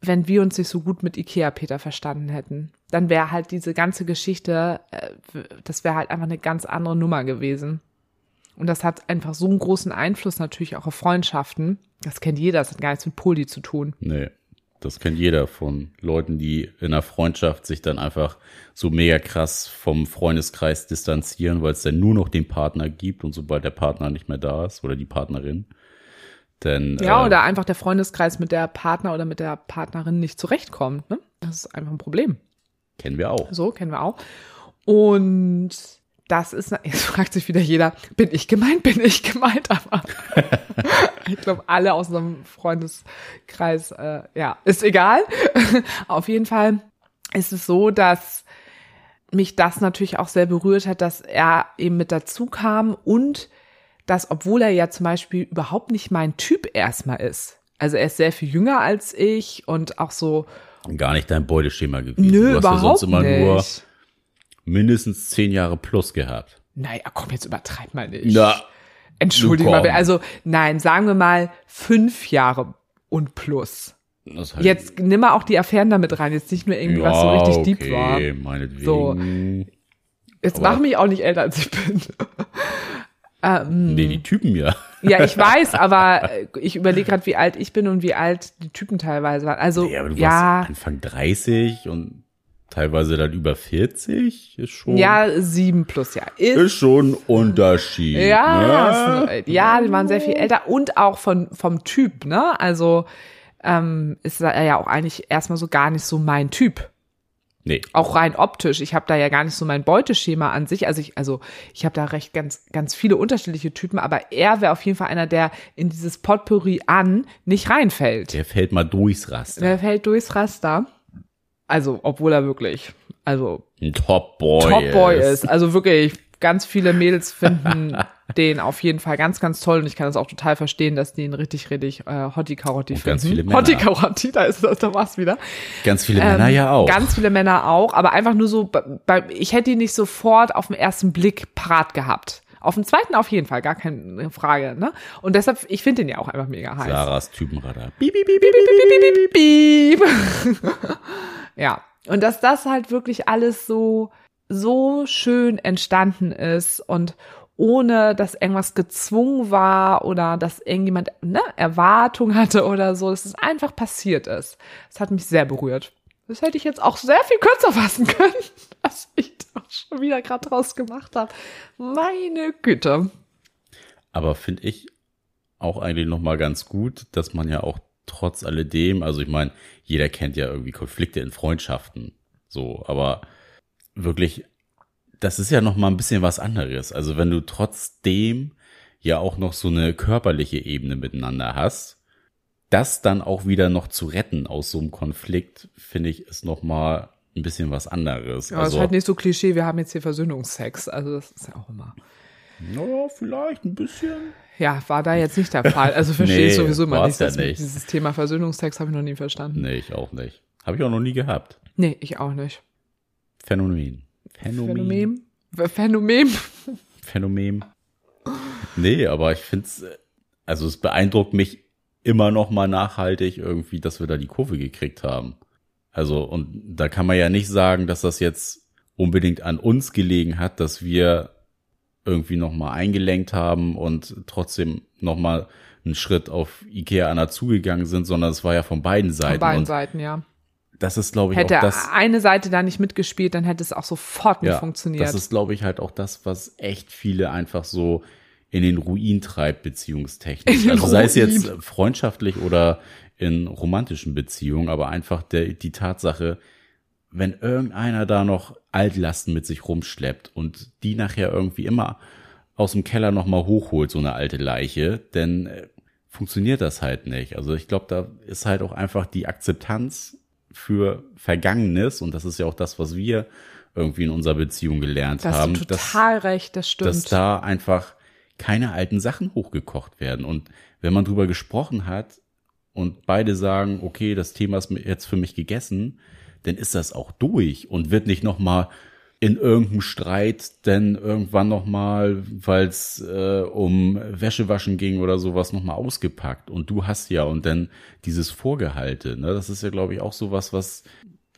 wenn wir uns nicht so gut mit Ikea Peter verstanden hätten. Dann wäre halt diese ganze Geschichte, äh, das wäre halt einfach eine ganz andere Nummer gewesen. Und das hat einfach so einen großen Einfluss natürlich auch auf Freundschaften. Das kennt jeder, das hat gar nichts mit Poli zu tun. Nee, das kennt jeder von Leuten, die in einer Freundschaft sich dann einfach so mega krass vom Freundeskreis distanzieren, weil es dann nur noch den Partner gibt und sobald der Partner nicht mehr da ist oder die Partnerin, denn, ja, äh, oder einfach der Freundeskreis mit der Partner oder mit der Partnerin nicht zurechtkommt. Ne? Das ist einfach ein Problem. Kennen wir auch. So, kennen wir auch. Und das ist, jetzt fragt sich wieder jeder, bin ich gemeint, bin ich gemeint, aber ich glaube, alle aus unserem Freundeskreis, äh, ja, ist egal. Auf jeden Fall ist es so, dass mich das natürlich auch sehr berührt hat, dass er eben mit dazu kam und dass, obwohl er ja zum Beispiel überhaupt nicht mein Typ erstmal ist, also er ist sehr viel jünger als ich und auch so. Gar nicht dein Beuteschema gewesen. Nö, du hast überhaupt ja sonst immer nicht. nur mindestens zehn Jahre plus gehabt. Naja, komm, jetzt übertreib mal nicht. Na, Entschuldigung mal, also nein, sagen wir mal fünf Jahre und plus. Halt jetzt nimm mal auch die Affären damit rein, jetzt nicht nur irgendwie, ja, was so richtig okay, deep war. Meinetwegen. So. Jetzt mach mich auch nicht älter, als ich bin. Ähm, nee, die Typen ja. Ja, ich weiß, aber ich überlege gerade, wie alt ich bin und wie alt die Typen teilweise waren. Also, nee, aber du ja. Warst Anfang 30 und teilweise dann über 40 ist schon. Ja, sieben plus, ja. Ist, ist schon ein Unterschied. Ja, ne? ja, die waren sehr viel älter und auch von, vom Typ, ne? Also, ähm, ist er ja auch eigentlich erstmal so gar nicht so mein Typ. Nee. Auch rein optisch. Ich habe da ja gar nicht so mein Beuteschema an sich. Also ich, also ich habe da recht ganz, ganz viele unterschiedliche Typen, aber er wäre auf jeden Fall einer, der in dieses Potpourri an nicht reinfällt. Der fällt mal durchs Raster. Der fällt durchs Raster. Also, obwohl er wirklich, also Ein Top-Boy Top-Boy ist. ist. Also wirklich, ganz viele Mädels finden den auf jeden Fall ganz, ganz toll und ich kann das auch total verstehen, dass die ihn richtig, richtig äh, Hotti Karotti finden. ganz viele Männer. Hotti Karotti, da ist das, da war's wieder. Ganz viele Männer Ähm, ja auch. Ganz viele Männer auch, aber einfach nur so, bei- ich hätte ihn nicht sofort auf den ersten Blick parat gehabt. Auf den zweiten auf jeden Fall, gar keine Frage. Ne? Und deshalb, ich finde den ja auch einfach mega heiß. Sarahs Typenradar. Piep, piep, piep, piep, piep, piep, piep. ja, und dass das halt wirklich alles so, so schön entstanden ist und ohne dass irgendwas gezwungen war oder dass irgendjemand ne, Erwartung hatte oder so, dass es einfach passiert ist. Das hat mich sehr berührt. Das hätte ich jetzt auch sehr viel kürzer fassen können, was ich da schon wieder gerade draus gemacht habe. Meine Güte. Aber finde ich auch eigentlich noch mal ganz gut, dass man ja auch trotz alledem, also ich meine, jeder kennt ja irgendwie Konflikte in Freundschaften, so, aber wirklich, das ist ja noch mal ein bisschen was anderes. Also wenn du trotzdem ja auch noch so eine körperliche Ebene miteinander hast, das dann auch wieder noch zu retten aus so einem Konflikt, finde ich, ist noch mal ein bisschen was anderes. Aber es also, ist halt nicht so Klischee, wir haben jetzt hier Versöhnungsex. Also das ist ja auch immer. naja, vielleicht ein bisschen. Ja, war da jetzt nicht der Fall. Also verstehe ich Nee, sowieso immer nicht. ja nicht. Dieses Thema Versöhnungstext habe ich noch nie verstanden. Nee, ich auch nicht. Habe ich auch noch nie gehabt. Nee, ich auch nicht. Phänomen. Phänomen. Phänomen? Phänomen? Phänomen. Nee, aber ich find's, äh, also es beeindruckt mich immer noch mal nachhaltig irgendwie, dass wir da die Kurve gekriegt haben. Also, und da kann man ja nicht sagen, dass das jetzt unbedingt an uns gelegen hat, dass wir irgendwie noch mal eingelenkt haben und trotzdem noch mal einen Schritt auf Ikea Anna zugegangen sind, sondern es war ja von beiden Seiten. Von beiden und Seiten, ja. das ist, glaube ich, Hätte auch das. eine Seite da nicht mitgespielt, dann hätte es auch sofort nicht funktioniert. Das ist, glaube ich, halt auch das, was echt viele einfach so in den Ruin treibt, beziehungstechnisch. Also sei es jetzt freundschaftlich oder in romantischen Beziehungen, aber einfach der, die Tatsache, wenn irgendeiner da noch Altlasten mit sich rumschleppt und die nachher irgendwie immer aus dem Keller nochmal hochholt, so eine alte Leiche, dann äh, funktioniert das halt nicht. Also ich glaube, da ist halt auch einfach die Akzeptanz für Vergangenes und das ist ja auch das, was wir irgendwie in unserer Beziehung gelernt da hast haben, du dass, total recht, das stimmt. dass da einfach keine alten Sachen hochgekocht werden. Und wenn man drüber gesprochen hat und beide sagen, okay, das Thema ist jetzt für mich gegessen, dann ist das auch durch und wird nicht nochmal in irgendeinem Streit denn irgendwann nochmal, weil es äh, um Wäschewaschen ging oder sowas, nochmal ausgepackt. Und du hast ja und dann dieses Vorgehalte, ne? Das ist ja, glaube ich, auch sowas, was,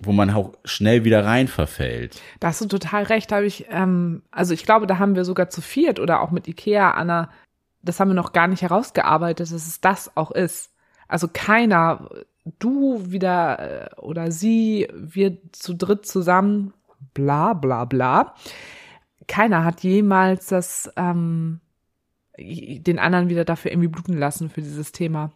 wo man auch schnell wieder rein verfällt. Da hast du total recht, habe ich, ähm, also ich glaube, da haben wir sogar zu viert oder auch mit Ikea, Anna, das haben wir noch gar nicht herausgearbeitet, dass es das auch ist. Also keiner, du wieder äh, oder sie, wir zu dritt zusammen, bla bla bla. Keiner hat jemals das, ähm, den anderen wieder dafür irgendwie bluten lassen für dieses Thema.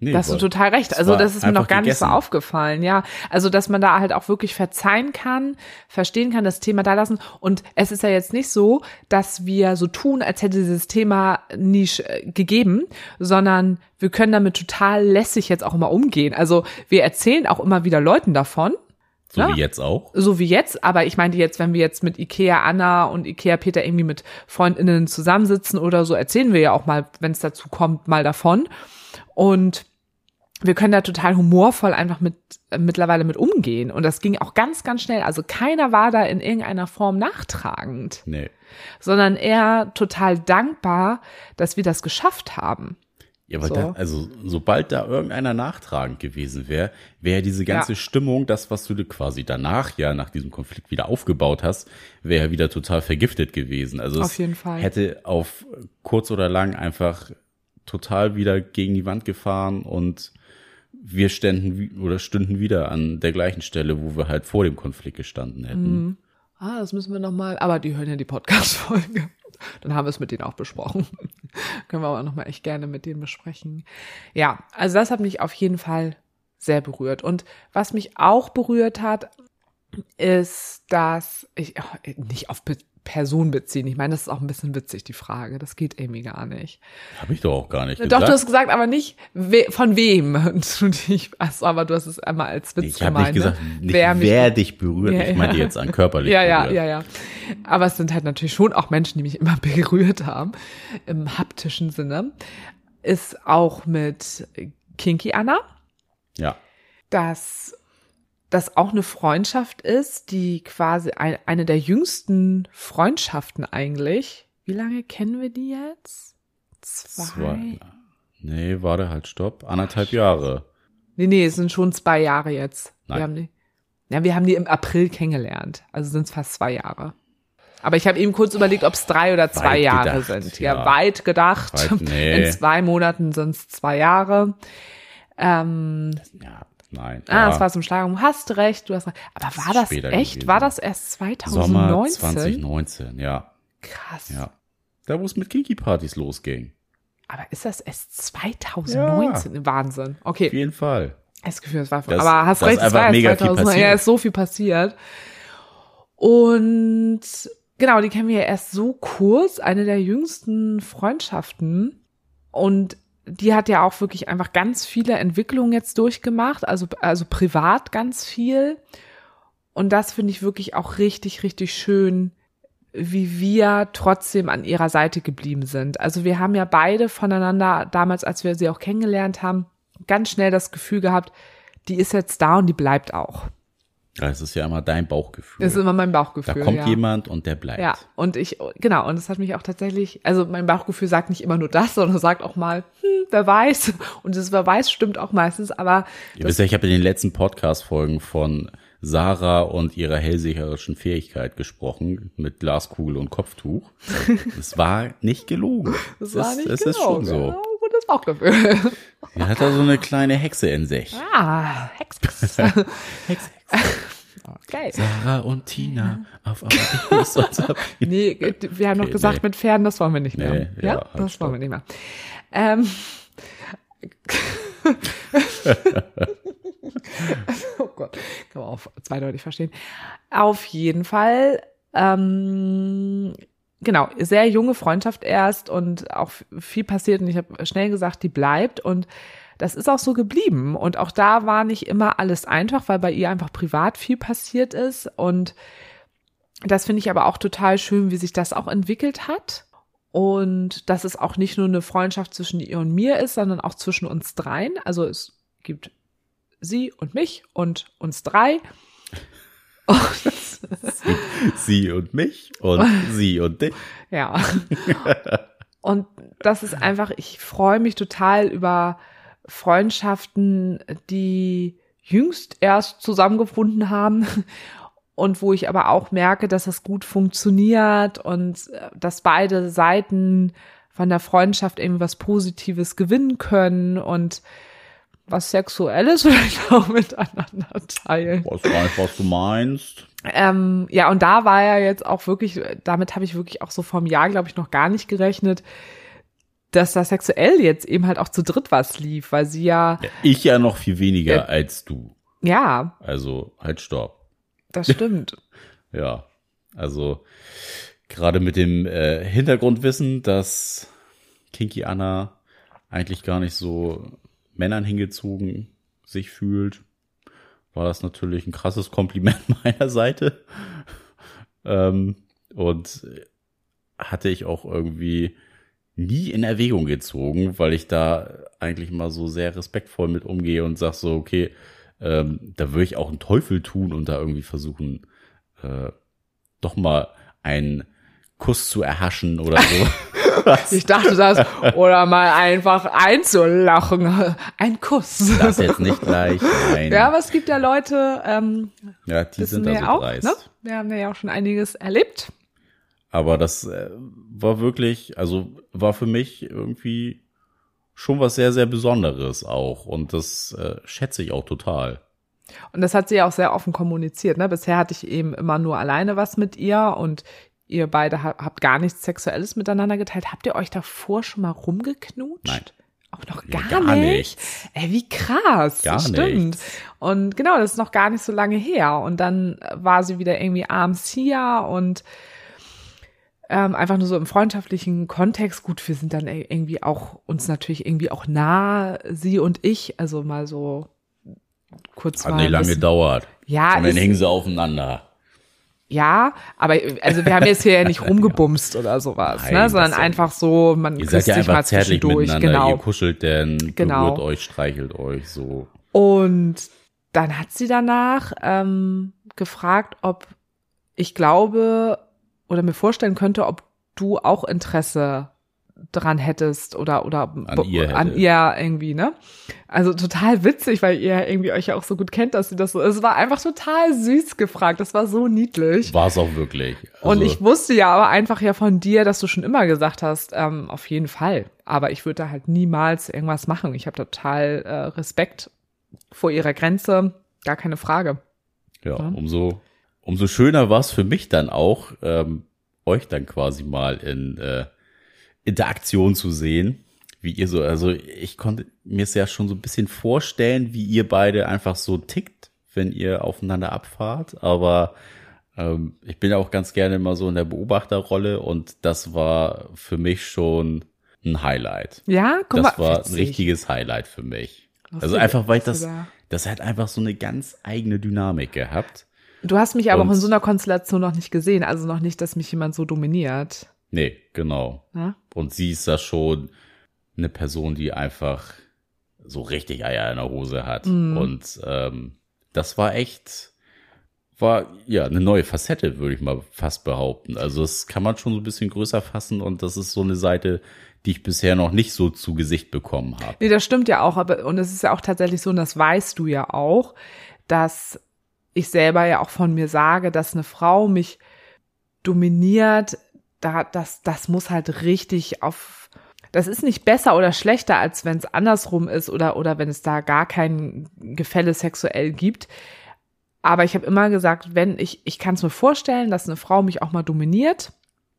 Nee, Da hast du total recht. Also das ist mir noch gar nicht so gegessen. aufgefallen, ja. Also dass man da halt auch wirklich verzeihen kann, verstehen kann, das Thema da lassen. Und es ist ja jetzt nicht so, dass wir so tun, als hätte dieses Thema nie äh, gegeben, sondern wir können damit total lässig jetzt auch immer umgehen. Also wir erzählen auch immer wieder Leuten davon, So Ja. wie jetzt auch. so wie jetzt, aber ich meinte jetzt, wenn wir jetzt mit Ikea Anna und Ikea Peter irgendwie mit Freundinnen zusammensitzen oder so, erzählen wir ja auch mal, wenn es dazu kommt, mal davon. Und wir können da total humorvoll einfach mit äh, mittlerweile mit umgehen. Und das ging auch ganz, ganz schnell. Also keiner war da in irgendeiner Form nachtragend, Nee. sondern eher total dankbar, dass wir das geschafft haben. Ja, aber So. da, also sobald da irgendeiner nachtragend gewesen wäre, wäre diese ganze Ja. Stimmung, das, was du quasi danach ja nach diesem Konflikt wieder aufgebaut hast, wäre ja wieder total vergiftet gewesen. Also Auf es jeden Fall. hätte auf kurz oder lang einfach total wieder gegen die Wand gefahren und wir ständen oder stünden wieder an der gleichen Stelle, wo wir halt vor dem Konflikt gestanden hätten. Ah, das müssen wir noch mal. Aber die hören ja die Podcast-Folge. Dann haben wir es mit denen auch besprochen. Können wir aber nochmal echt gerne mit denen besprechen. Ja, also das hat mich auf jeden Fall sehr berührt. Und was mich auch berührt hat, ist, dass ich oh, nicht auf Person beziehen. Ich meine, das ist auch ein bisschen witzig, die Frage. Das geht Amy gar nicht. Habe ich doch auch gar nicht gesagt. Doch, du hast gesagt, aber nicht we von wem. Achso, aber du hast es einmal als Witz ich gemeint. Ich habe nicht gesagt, nicht, wer, wer dich berührt. Ja, ich meine jetzt an körperlich Ja, ja, berührt. ja, ja. Aber es sind halt natürlich schon auch Menschen, die mich immer berührt haben, im haptischen Sinne. Ist auch mit Kinky Anna. Ja. Das das auch eine Freundschaft ist, die quasi ein, eine der jüngsten Freundschaften eigentlich. Wie lange kennen wir die jetzt? Zwei. zwei. Nee, warte halt, stopp. Anderthalb Jahre. Nee, nee, es sind schon zwei Jahre jetzt. Nein. Wir haben die, ja, wir haben die im April kennengelernt. Also sind es fast zwei Jahre. Aber ich habe eben kurz überlegt, ob es drei oder zwei weit Jahre gedacht, sind. Ja, ja, weit gedacht. Weit, nee. In zwei Monaten sind es zwei Jahre. Ähm, ja, Nein. Ah, es war zum Schlager. Du hast recht, du hast recht. Aber war das echt? Gewesen. War das erst 2019? Sommer 2019, ja. Krass. Ja. Da, wo es mit Kiki-Partys losging. Aber ist das erst 2019? Ja. Wahnsinn. Okay. Auf jeden Fall. Das Gefühl, es war das, aber hast recht, es war mega 2000, ja, ist so viel passiert. Und genau, die kennen wir ja erst so kurz, eine der jüngsten Freundschaften. Und die hat ja auch wirklich einfach ganz viele Entwicklungen jetzt durchgemacht, also, also privat ganz viel. Und das finde ich wirklich auch richtig, richtig schön, wie wir trotzdem an ihrer Seite geblieben sind. Also wir haben ja beide voneinander damals, als wir sie auch kennengelernt haben, ganz schnell das Gefühl gehabt, die ist jetzt da und die bleibt auch. Das ist ja immer dein Bauchgefühl. Das ist immer mein Bauchgefühl. Da kommt ja. jemand und der bleibt. Ja, und ich, genau, und das hat mich auch tatsächlich, also mein Bauchgefühl sagt nicht immer nur das, sondern sagt auch mal, hm, wer weiß. Und das wer weiß stimmt auch meistens, aber. Ihr wisst ja, ich habe in den letzten Podcast-Folgen von Sarah und ihrer hellseherischen Fähigkeit gesprochen mit Glaskugel und Kopftuch. Es war nicht gelogen. Es war nicht es gelogen. ist schon so. Ja, gutes Bauchgefühl. Er hat da so eine kleine Hexe in sich. Ah, Hex. Hex, Hex. Okay. Sarah und Tina auf einmal. nee, wir haben okay, noch gesagt, nee. mit Pferden, das wollen wir nicht mehr. Nee, ja, ja das wollen wir nicht mehr. Ähm, oh Gott, kann man auch zweideutig verstehen. Auf jeden Fall, ähm, genau, sehr junge Freundschaft erst und auch viel passiert und ich habe schnell gesagt, die bleibt und das ist auch so geblieben. Und auch da war nicht immer alles einfach, weil bei ihr einfach privat viel passiert ist. Und das finde ich aber auch total schön, wie sich das auch entwickelt hat. Und dass es auch nicht nur eine Freundschaft zwischen ihr und mir ist, sondern auch zwischen uns dreien. Also es gibt sie und mich und uns drei. Und sie, sie und mich und sie und dich. Ja. Und das ist einfach, ich freue mich total über Freundschaften, die jüngst erst zusammengefunden haben und wo ich aber auch merke, dass es gut funktioniert und äh, dass beide Seiten von der Freundschaft irgendwie was Positives gewinnen können und was Sexuelles vielleicht auch miteinander teilen. Ich weiß gar nicht, was du meinst. Ähm, ja, und da war ja jetzt auch wirklich, damit habe ich wirklich auch so vom Jahr, glaube ich, noch gar nicht gerechnet, dass da sexuell jetzt eben halt auch zu dritt was lief, weil sie ja. ja ich ja noch viel weniger äh, als du. Ja. Also halt stopp. Das stimmt. ja. Also gerade mit dem äh, Hintergrundwissen, dass Kinky Anna eigentlich gar nicht so Männern hingezogen sich fühlt, war das natürlich ein krasses Kompliment meiner Seite. ähm, und hatte ich auch irgendwie nie in Erwägung gezogen, weil ich da eigentlich mal so sehr respektvoll mit umgehe und sag so, okay, ähm, da würde ich auch einen Teufel tun und da irgendwie versuchen, äh, doch mal einen Kuss zu erhaschen oder so. ich dachte das, oder mal einfach einzulachen. Ein Kuss. Das jetzt nicht gleich, nein. Ja, aber es gibt ja Leute, ähm, ja, die sind da so auch, dreist. Ne? Wir haben ja auch schon einiges erlebt. Aber das äh, war wirklich, also war für mich irgendwie schon was sehr, sehr Besonderes auch. Und das äh, schätze ich auch total. Und das hat sie ja auch sehr offen kommuniziert. Ne? Bisher hatte ich eben immer nur alleine was mit ihr und ihr beide habt gar nichts Sexuelles miteinander geteilt. Habt ihr euch davor schon mal rumgeknutscht? Nein. Auch noch gar, ja, gar nicht. Ey, wie krass. Gar stimmt. nichts. Und genau, das ist noch gar nicht so lange her. Und dann war sie wieder irgendwie abends hier und ähm, einfach nur so im freundschaftlichen Kontext. Gut, wir sind dann irgendwie auch uns natürlich irgendwie auch nah, sie und ich. Also mal so kurz Hat mal. nicht lange gedauert. Ja, Und dann hingen sie aufeinander. Ja, aber also wir haben jetzt hier ja nicht rumgebumst oder sowas, Nein, ne, sondern einfach so, man Ihr küsst seid ja sich mal einfach zärtlich zwischendurch, miteinander. genau. Ihr kuschelt denn, Genau. berührt euch, streichelt euch so. Und dann hat sie danach ähm, gefragt, ob ich glaube oder mir vorstellen könnte, ob du auch Interesse dran hättest oder oder An ihr an ihr irgendwie, ne? Also total witzig, weil ihr irgendwie euch ja auch so gut kennt, dass sie das so. Es war einfach total süß gefragt. Das war so niedlich. War es auch wirklich. Und Also, ich wusste ja aber einfach ja von dir, dass du schon immer gesagt hast, ähm, auf jeden Fall. Aber ich würde da halt niemals irgendwas machen. Ich habe total äh, Respekt vor ihrer Grenze, gar keine Frage. Ja, Ja. umso, umso schöner war es für mich dann auch, ähm, euch dann quasi mal in äh, Interaktion zu sehen, wie ihr so, also ich konnte mir es ja schon so ein bisschen vorstellen, wie ihr beide einfach so tickt, wenn ihr aufeinander abfahrt, aber ähm, ich bin auch ganz gerne immer so in der Beobachterrolle und das war für mich schon ein Highlight. Ja, guck das mal. war ein witzig. richtiges Highlight für mich. Also Lustig, einfach, weil ich das, da- das hat einfach so eine ganz eigene Dynamik gehabt. Du hast mich aber auch Und- in so einer Konstellation noch nicht gesehen, also noch nicht, dass mich jemand so dominiert. Nee, genau. Ne? Und sie ist da schon eine Person, die einfach so richtig Eier in der Hose hat. Mhm. Und ähm, das war echt, war ja eine neue Facette, würde ich mal fast behaupten. Also das kann man schon so ein bisschen größer fassen und das ist so eine Seite, die ich bisher noch nicht so zu Gesicht bekommen habe. Nee, das stimmt ja auch, aber und es ist ja auch tatsächlich so, und das weißt du ja auch, dass ich selber ja auch von mir sage, dass eine Frau mich dominiert, da das das muss halt richtig auf das ist nicht besser oder schlechter, als wenn es andersrum ist oder oder wenn es da gar kein Gefälle sexuell gibt. Aber ich habe immer gesagt, wenn ich ich kann es mir vorstellen, dass eine Frau mich auch mal dominiert,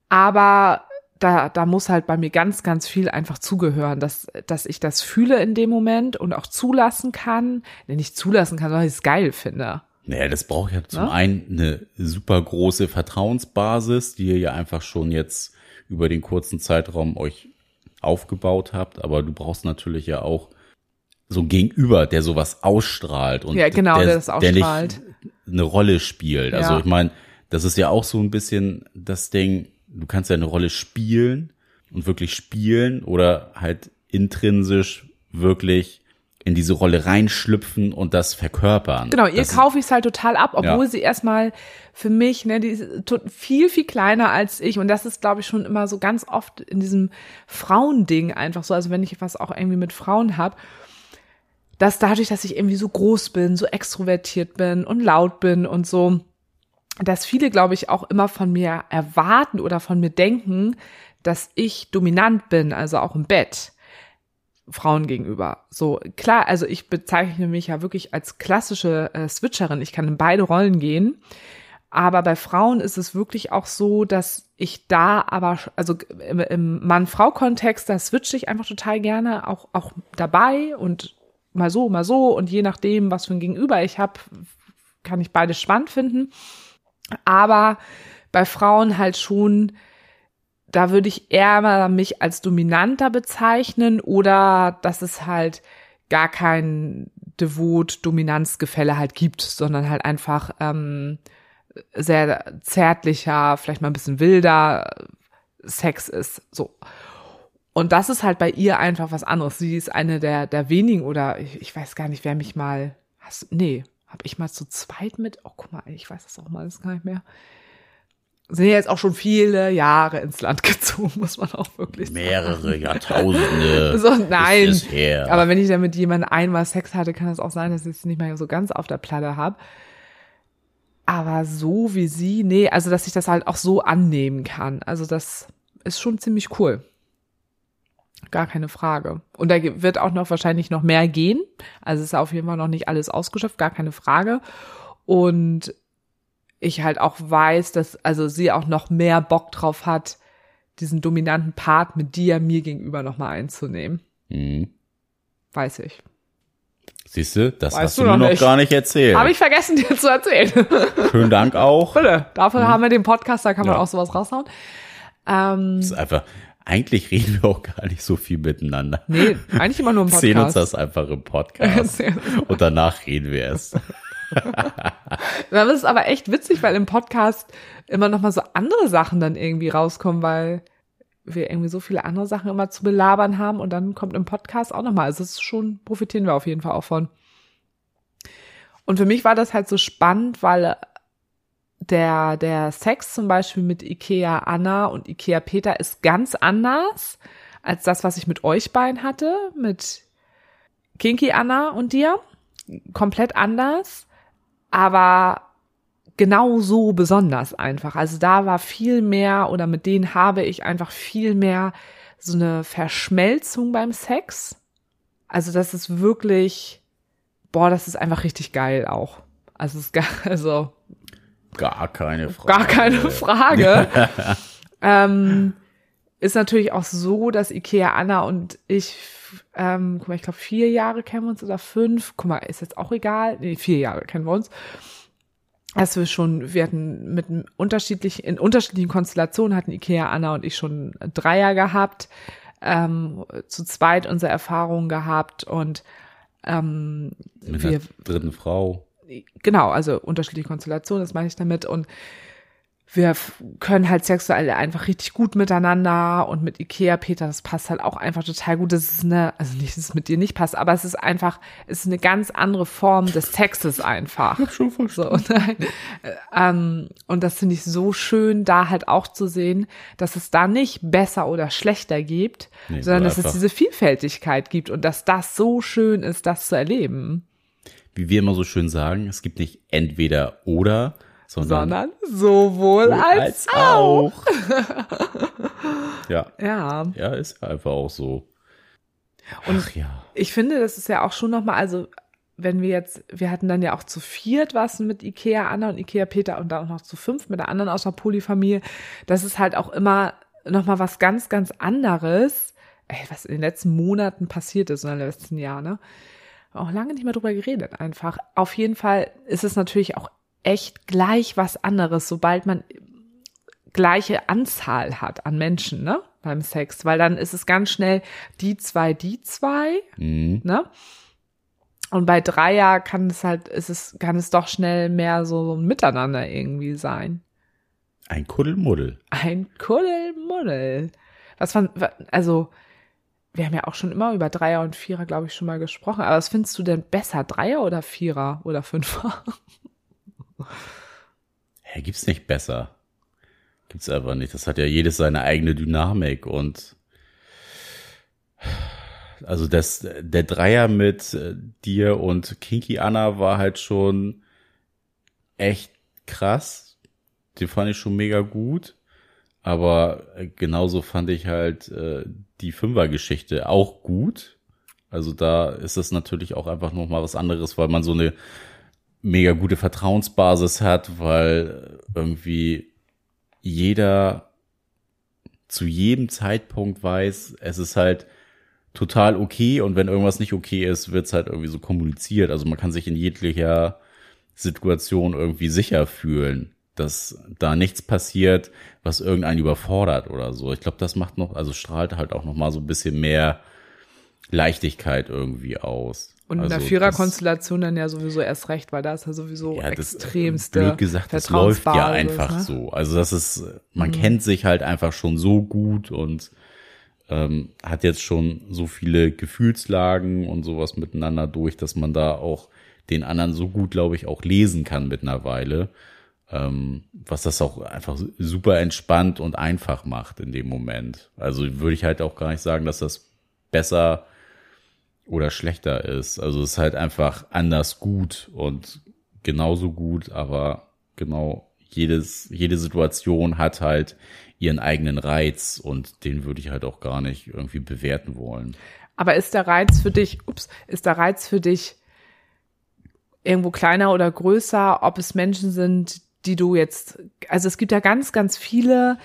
aber da, da muss halt bei mir ganz, ganz viel einfach zugehören, dass, dass ich das fühle in dem Moment und auch zulassen kann. Nicht zulassen kann, sondern ich es geil finde. Naja, das braucht ja zum Ne? einen eine super große Vertrauensbasis, die ihr ja einfach schon jetzt über den kurzen Zeitraum euch aufgebaut habt, aber du brauchst natürlich ja auch so ein Gegenüber, der sowas ausstrahlt und Ja, genau, der das der ausstrahlt. nicht eine Rolle spielt. Also Ja. ich meine, das ist ja auch so ein bisschen das Ding, du kannst ja eine Rolle spielen und wirklich spielen oder halt intrinsisch wirklich in diese Rolle reinschlüpfen und das verkörpern. Genau, ihr kaufe ich es halt total ab, obwohl Ja. sie erstmal für mich, ne, die ist viel, viel kleiner als ich. Und das ist, glaube ich, schon immer so ganz oft in diesem Frauending einfach so. Also wenn ich was auch irgendwie mit Frauen hab, dass dadurch, dass ich irgendwie so groß bin, so extrovertiert bin und laut bin und so, dass viele, glaube ich, auch immer von mir erwarten oder von mir denken, dass ich dominant bin, also auch im Bett. Frauen gegenüber. So, klar, also ich bezeichne mich ja wirklich als klassische äh, Switcherin. Ich kann in beide Rollen gehen. Aber bei Frauen ist es wirklich auch so, dass ich da aber, also im, im Mann-Frau-Kontext, da switche ich einfach total gerne auch, auch dabei und mal so, mal so. Und je nachdem, was für ein Gegenüber ich habe, kann ich beides spannend finden. Aber bei Frauen halt schon, da würde ich eher mal mich als dominanter bezeichnen oder dass es halt gar kein Devot-Dominanzgefälle halt gibt, sondern halt einfach ähm, sehr zärtlicher, vielleicht mal ein bisschen wilder Sex ist. So. Und das ist halt bei ihr einfach was anderes. Sie ist eine der, der wenigen oder ich, ich weiß gar nicht, wer mich mal, hast, nee, hab ich mal zu zweit mit, oh guck mal, ich weiß das auch mal, das gar nicht mehr. Sind ja jetzt auch schon viele Jahre ins Land gezogen, muss man auch wirklich sagen. mehrere Jahrtausende. So, nein. Ist es her. Aber wenn ich dann mit jemandem einmal Sex hatte, kann es auch sein, dass ich es nicht mehr so ganz auf der Platte habe. Aber so wie sie, nee, also dass ich das halt auch so annehmen kann. Also das ist schon ziemlich cool. Gar keine Frage. Und da wird auch noch wahrscheinlich noch mehr gehen. Also ist auf jeden Fall noch nicht alles ausgeschöpft, gar keine Frage. Und ich halt auch weiß, dass also sie auch noch mehr Bock drauf hat, diesen dominanten Part mit dir mir gegenüber nochmal einzunehmen. Mhm. Weiß ich. Siehst du, das Weißt hast du mir noch noch nicht. gar nicht erzählt. Habe ich vergessen, dir zu erzählen. Schönen Dank auch. Bitte, dafür haben wir den Podcast, da kann man Ja. auch sowas raushauen. Ähm, Das ist einfach, eigentlich reden wir auch gar nicht so viel miteinander. nee, eigentlich immer nur im Erzählen uns Podcast. das einfach im Podcast. Und danach reden wir erst. Das ist aber echt witzig, weil im Podcast immer noch mal so andere Sachen dann irgendwie rauskommen, weil wir irgendwie so viele andere Sachen immer zu belabern haben und dann kommt im Podcast auch noch mal. Also es ist schon, profitieren wir auf jeden Fall auch von. Und für mich war das halt so spannend, weil der, der Sex zum Beispiel mit Ikea Anna und Ikea Peter ist ganz anders als das, was ich mit euch beiden hatte, mit Kinky Anna und dir. Komplett anders, aber genau so besonders einfach. Also da war viel mehr oder mit denen habe ich einfach viel mehr so eine Verschmelzung beim Sex. Also das ist wirklich, boah, das ist einfach richtig geil auch. Also es ist gar, also Gar keine Frage. Gar keine Frage. ähm, ist natürlich auch so, dass Ikea Anna und ich, ähm, guck mal, ich glaube vier Jahre kennen wir uns oder fünf. Guck mal, ist jetzt auch egal. Nee, vier Jahre kennen wir uns. Dass wir schon, wir hatten mit unterschiedlichen, in unterschiedlichen Konstellationen hatten Ikea Anna und ich schon Dreier gehabt, ähm, zu zweit unsere Erfahrungen gehabt und ähm, Mit wir dritten Frau. genau, also unterschiedliche Konstellationen, das meine ich damit. Und wir können halt sexuell einfach richtig gut miteinander und mit Ikea, Peter, das passt halt auch einfach total gut. Das ist eine, also nicht, dass es mit dir nicht passt, aber es ist einfach, es ist eine ganz andere Form des Sexes einfach. Schon So, nein. Äh, ähm, und das finde ich so schön, da halt auch zu sehen, dass es da nicht besser oder schlechter gibt, Nee, sondern so dass es einfach. diese Vielfältigkeit gibt und dass das so schön ist, das zu erleben. Wie wir immer so schön sagen, es gibt nicht entweder oder, sondern, Sondern sowohl als, auch. ja. Ja. Ja, ist einfach auch so. Und Ach ja. ich finde, das ist ja auch schon nochmal, also wenn wir jetzt, wir hatten dann ja auch zu viert was mit Ikea Anna und Ikea Peter und dann auch noch zu fünf mit der anderen aus der Polyfamilie. Das ist halt auch immer nochmal was ganz, ganz anderes, ey, was in den letzten Monaten passiert ist in den letzten Jahren, ne? Auch lange nicht mehr drüber geredet, einfach. Auf jeden Fall ist es natürlich auch echt gleich was anderes, sobald man gleiche Anzahl hat an Menschen, ne? Beim Sex, weil dann ist es ganz schnell die zwei, die zwei, Mhm. ne? Und bei Dreier kann es halt, ist es, kann es doch schnell mehr so, so ein Miteinander irgendwie sein. Ein Kuddelmuddel. Ein Kuddelmuddel. Was wa- also, wir haben ja auch schon immer über Dreier und Vierer, glaube ich, schon mal gesprochen. Aber was findest du denn besser? Dreier oder Vierer oder Fünfer? Hä, gibt's nicht besser. Gibt's einfach nicht. Das hat ja jedes seine eigene Dynamik und also das, der Dreier mit äh, dir und Kinky Anna war halt schon echt krass. Den fand ich schon mega gut. Aber äh, genauso fand ich halt äh, die Fünfer-Geschichte auch gut. Also da ist es natürlich auch einfach noch mal was anderes, weil man so eine mega gute Vertrauensbasis hat, weil irgendwie jeder zu jedem Zeitpunkt weiß, es ist halt total okay und wenn irgendwas nicht okay ist, wird's halt irgendwie so kommuniziert. Also man kann sich in jeglicher Situation irgendwie sicher fühlen, dass da nichts passiert, was irgendeinen überfordert oder so. Ich glaube, das macht noch, also strahlt halt auch noch mal so ein bisschen mehr Leichtigkeit irgendwie aus. Und in also der das- Viererkonstellation dann ja sowieso erst recht, weil da ist ja sowieso ja, das, extremste. Blöd gesagt, das läuft ja Vertrauensbasis, einfach ne? so. Also das ist, man kennt sich halt einfach schon so gut und ähm, hat jetzt schon so viele Gefühlslagen und sowas miteinander durch, dass man da auch den anderen so gut, glaube ich, auch lesen kann mittlerweile. Ähm, was das auch einfach super entspannt und einfach macht in dem Moment. Also würde ich halt auch gar nicht sagen, dass das besser oder schlechter ist. Also es ist halt einfach anders gut und genauso gut, aber genau jedes, jede Situation hat halt ihren eigenen Reiz und den würde ich halt auch gar nicht irgendwie bewerten wollen. Aber ist der Reiz für dich, ups, ist der Reiz für dich irgendwo kleiner oder größer, ob es Menschen sind, die du jetzt, also es gibt ja ganz, ganz viele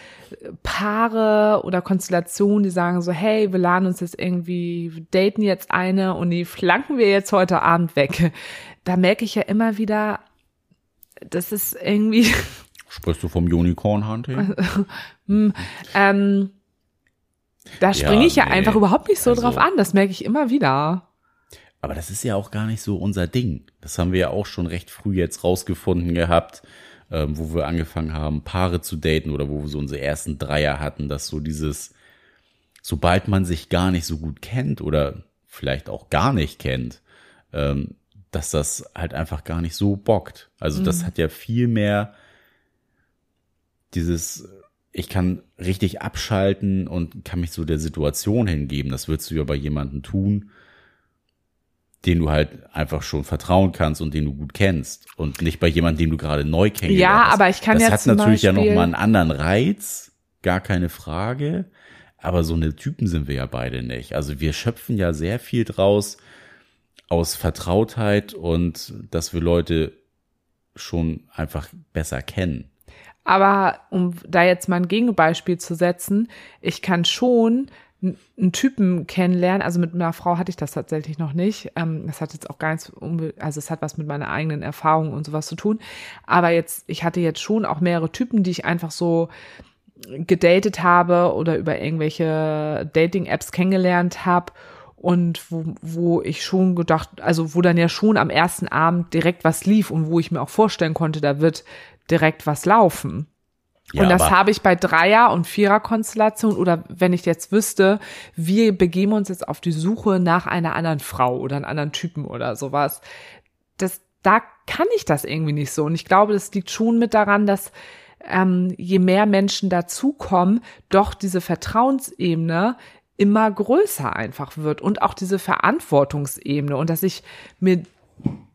Paare oder Konstellationen, die sagen so, hey, wir laden uns jetzt irgendwie, daten jetzt eine und die flanken wir jetzt heute Abend weg. Da merke ich ja immer wieder, das ist irgendwie. Sprichst du vom Unicorn Hunting? Hm, ähm, da springe ja, ich ja nee. einfach überhaupt nicht so also, drauf an. Das merke ich immer wieder. Aber das ist ja auch gar nicht so unser Ding. Das haben wir ja auch schon recht früh jetzt rausgefunden gehabt, ähm, wo wir angefangen haben, Paare zu daten oder wo wir so unsere ersten Dreier hatten, dass so dieses, sobald man sich gar nicht so gut kennt oder vielleicht auch gar nicht kennt, ähm, dass das halt einfach gar nicht so bockt. Also mhm. das hat ja viel mehr dieses, ich kann richtig abschalten und kann mich so der Situation hingeben. Das würdest du ja bei jemandem tun, den du halt einfach schon vertrauen kannst und den du gut kennst und nicht bei jemandem, den du gerade neu kennengelernt ja, aber ich kann das ja Das hat natürlich Beispiel ja nochmal einen anderen Reiz, gar keine Frage. Aber so eine Typen sind wir ja beide nicht. Also wir schöpfen ja sehr viel draus aus Vertrautheit und dass wir Leute schon einfach besser kennen. Aber um da jetzt mal ein Gegenbeispiel zu setzen, ich kann schon einen Typen kennenlernen. Also mit einer Frau hatte ich das tatsächlich noch nicht. Ähm, das hat jetzt auch gar nichts, also es hat was mit meiner eigenen Erfahrung und sowas zu tun. Aber jetzt, ich hatte jetzt schon auch mehrere Typen, die ich einfach so gedatet habe oder über irgendwelche Dating-Apps kennengelernt habe und wo, wo ich schon gedacht, also wo dann ja schon am ersten Abend direkt was lief und wo ich mir auch vorstellen konnte, da wird direkt was laufen. Ja, und das habe ich bei Dreier- und Vierer-Konstellation oder wenn ich jetzt wüsste, wir begeben uns jetzt auf die Suche nach einer anderen Frau oder einem anderen Typen oder sowas. Das, da kann ich das irgendwie nicht so. Und ich glaube, das liegt schon mit daran, dass ähm, je mehr Menschen dazukommen, doch diese Vertrauensebene immer größer einfach wird und auch diese Verantwortungsebene und dass ich mir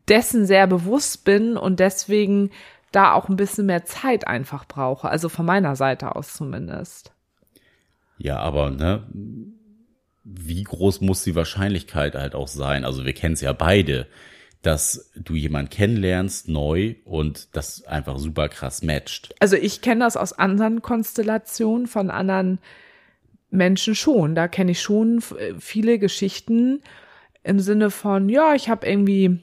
dessen sehr bewusst bin und deswegen da auch ein bisschen mehr Zeit einfach brauche, also von meiner Seite aus zumindest. Ja, aber ne, wie groß muss die Wahrscheinlichkeit halt auch sein? Also wir kennen es ja beide, dass du jemanden kennenlernst neu und das einfach super krass matcht. Also ich kenne das aus anderen Konstellationen von anderen Menschen schon. Da kenne ich schon viele Geschichten im Sinne von, ja, ich habe irgendwie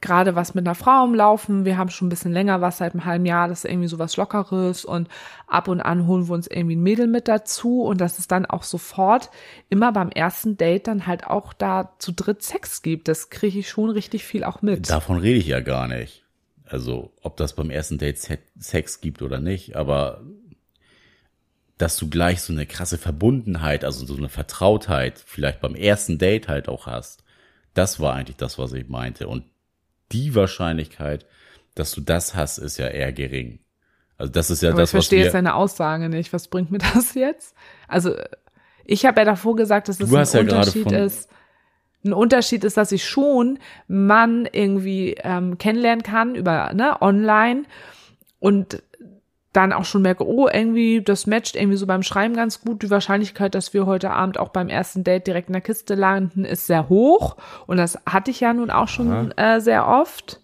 gerade was mit einer Frau im Laufen. Wir haben schon ein bisschen länger was seit einem halben Jahr. Das ist irgendwie so was Lockeres und ab und an holen wir uns irgendwie ein Mädel mit dazu und dass es dann auch sofort immer beim ersten Date dann halt auch da zu dritt Sex gibt. Das kriege ich schon richtig viel auch mit. Davon rede ich ja gar nicht. Also, ob das beim ersten Date Sex gibt oder nicht, aber dass du gleich so eine krasse Verbundenheit, also so eine Vertrautheit vielleicht beim ersten Date halt auch hast. Das war eigentlich das, was ich meinte. Und die Wahrscheinlichkeit, dass du das hast, ist ja eher gering. Also das ist ja Aber das, ich verstehe jetzt deine Aussage nicht. Was bringt mir das jetzt? Also ich habe ja davor gesagt, dass es das ein ja Unterschied ist. Ein Unterschied ist, dass ich schon Mann irgendwie ähm, kennenlernen kann über ne online und dann auch schon merke, oh, irgendwie, das matcht irgendwie so beim Schreiben ganz gut. Die Wahrscheinlichkeit, dass wir heute Abend auch beim ersten Date direkt in der Kiste landen, ist sehr hoch. Und das hatte ich ja nun auch schon äh, sehr oft.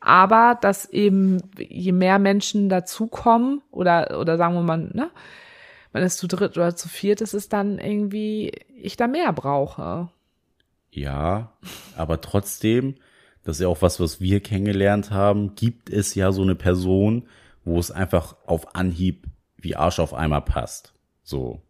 Aber dass eben je mehr Menschen dazukommen oder, oder sagen wir mal, ne, man ist zu dritt oder zu viert, ist es dann irgendwie, ich da mehr brauche. Ja, aber trotzdem, das ist ja auch was, was wir kennengelernt haben, gibt es ja so eine Person, wo es einfach auf Anhieb wie Arsch auf einmal passt. So.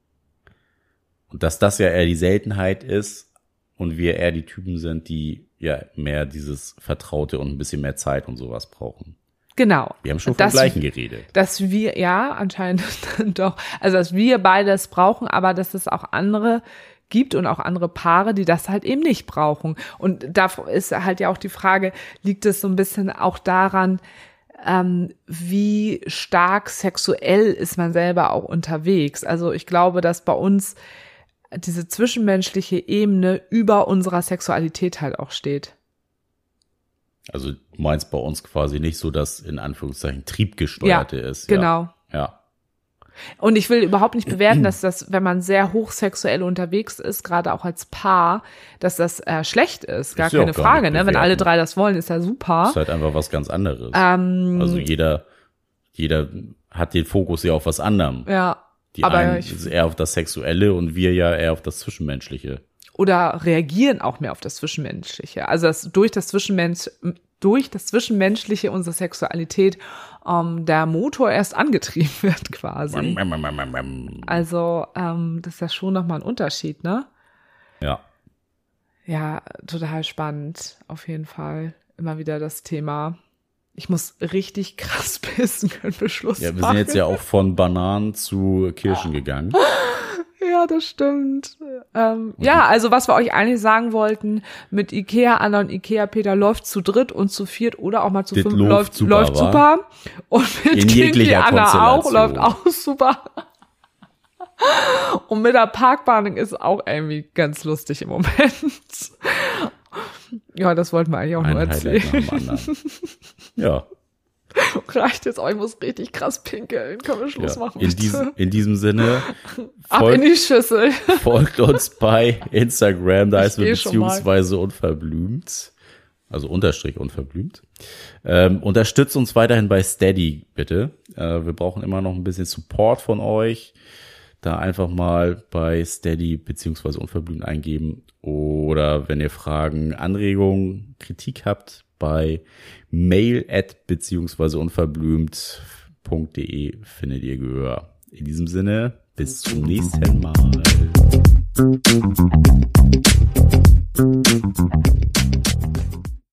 Und dass das ja eher die Seltenheit ist und wir eher die Typen sind, die ja mehr dieses Vertraute und ein bisschen mehr Zeit und sowas brauchen. Genau. Wir haben schon vom Gleichen geredet. Dass wir, ja, anscheinend doch, also dass wir beides brauchen, aber dass es auch andere gibt und auch andere Paare, die das halt eben nicht brauchen. Und da ist halt ja auch die Frage, liegt es so ein bisschen auch daran, ähm, wie stark sexuell ist man selber auch unterwegs. Also ich glaube, dass bei uns diese zwischenmenschliche Ebene über unserer Sexualität halt auch steht. Also du meinst bei uns quasi nicht so, dass in Anführungszeichen triebgesteuerte ja, ist. Ja, genau. Und ich will überhaupt nicht bewerten, dass das, wenn man sehr hochsexuell unterwegs ist, gerade auch als Paar, dass das äh, schlecht ist. Gar Ist keine gar Frage, ne? Wenn alle drei das wollen, ist ja super. ist halt einfach was ganz anderes. Ähm, also jeder, jeder hat den Fokus ja auf was anderem. ja. Die aber einen ich, eher auf das Sexuelle und wir ja eher auf das Zwischenmenschliche. oder reagieren auch mehr auf das Zwischenmenschliche. Also dass durch das Zwischenmensch, durch das Zwischenmenschliche unserer Sexualität ähm, der Motor erst angetrieben wird quasi. Also ähm, das ist ja schon nochmal ein Unterschied, ne? Ja. Ja, total spannend, auf jeden Fall. Immer wieder das Thema. Ich muss richtig krass pissen können für Schluss Ja, wir sind jetzt ja auch von Bananen zu Kirschen gegangen. Ja, das stimmt. Ähm, ja, also was wir euch eigentlich sagen wollten, mit Ikea, Anna und Ikea Peter läuft zu dritt und zu viert oder auch mal zu fünf läuft super, läuft super. Und mit In Kinky jeglicher Anna auch, läuft auch super. Und mit der Parkbahn ist auch irgendwie ganz lustig im Moment. Ja, das wollten wir eigentlich auch Ein nur erzählen. Ja, Reicht jetzt auch, ich muss richtig krass pinkeln. Können wir Schluss ja. machen? In, diesem, in diesem Sinne, Ab in folgt, die Schüssel. folgt uns bei Instagram, da ist wir beziehungsweise unverblümt. Also Unterstrich unverblümt. Ähm, unterstützt uns weiterhin bei Steady, bitte. Äh, wir brauchen immer noch ein bisschen Support von euch. Da einfach mal bei Steady beziehungsweise unverblümt eingeben. Oder wenn ihr Fragen, Anregungen, Kritik habt, bei mail at beziehungsweise unverblümt.de findet ihr Gehör. In diesem Sinne, bis zum nächsten Mal.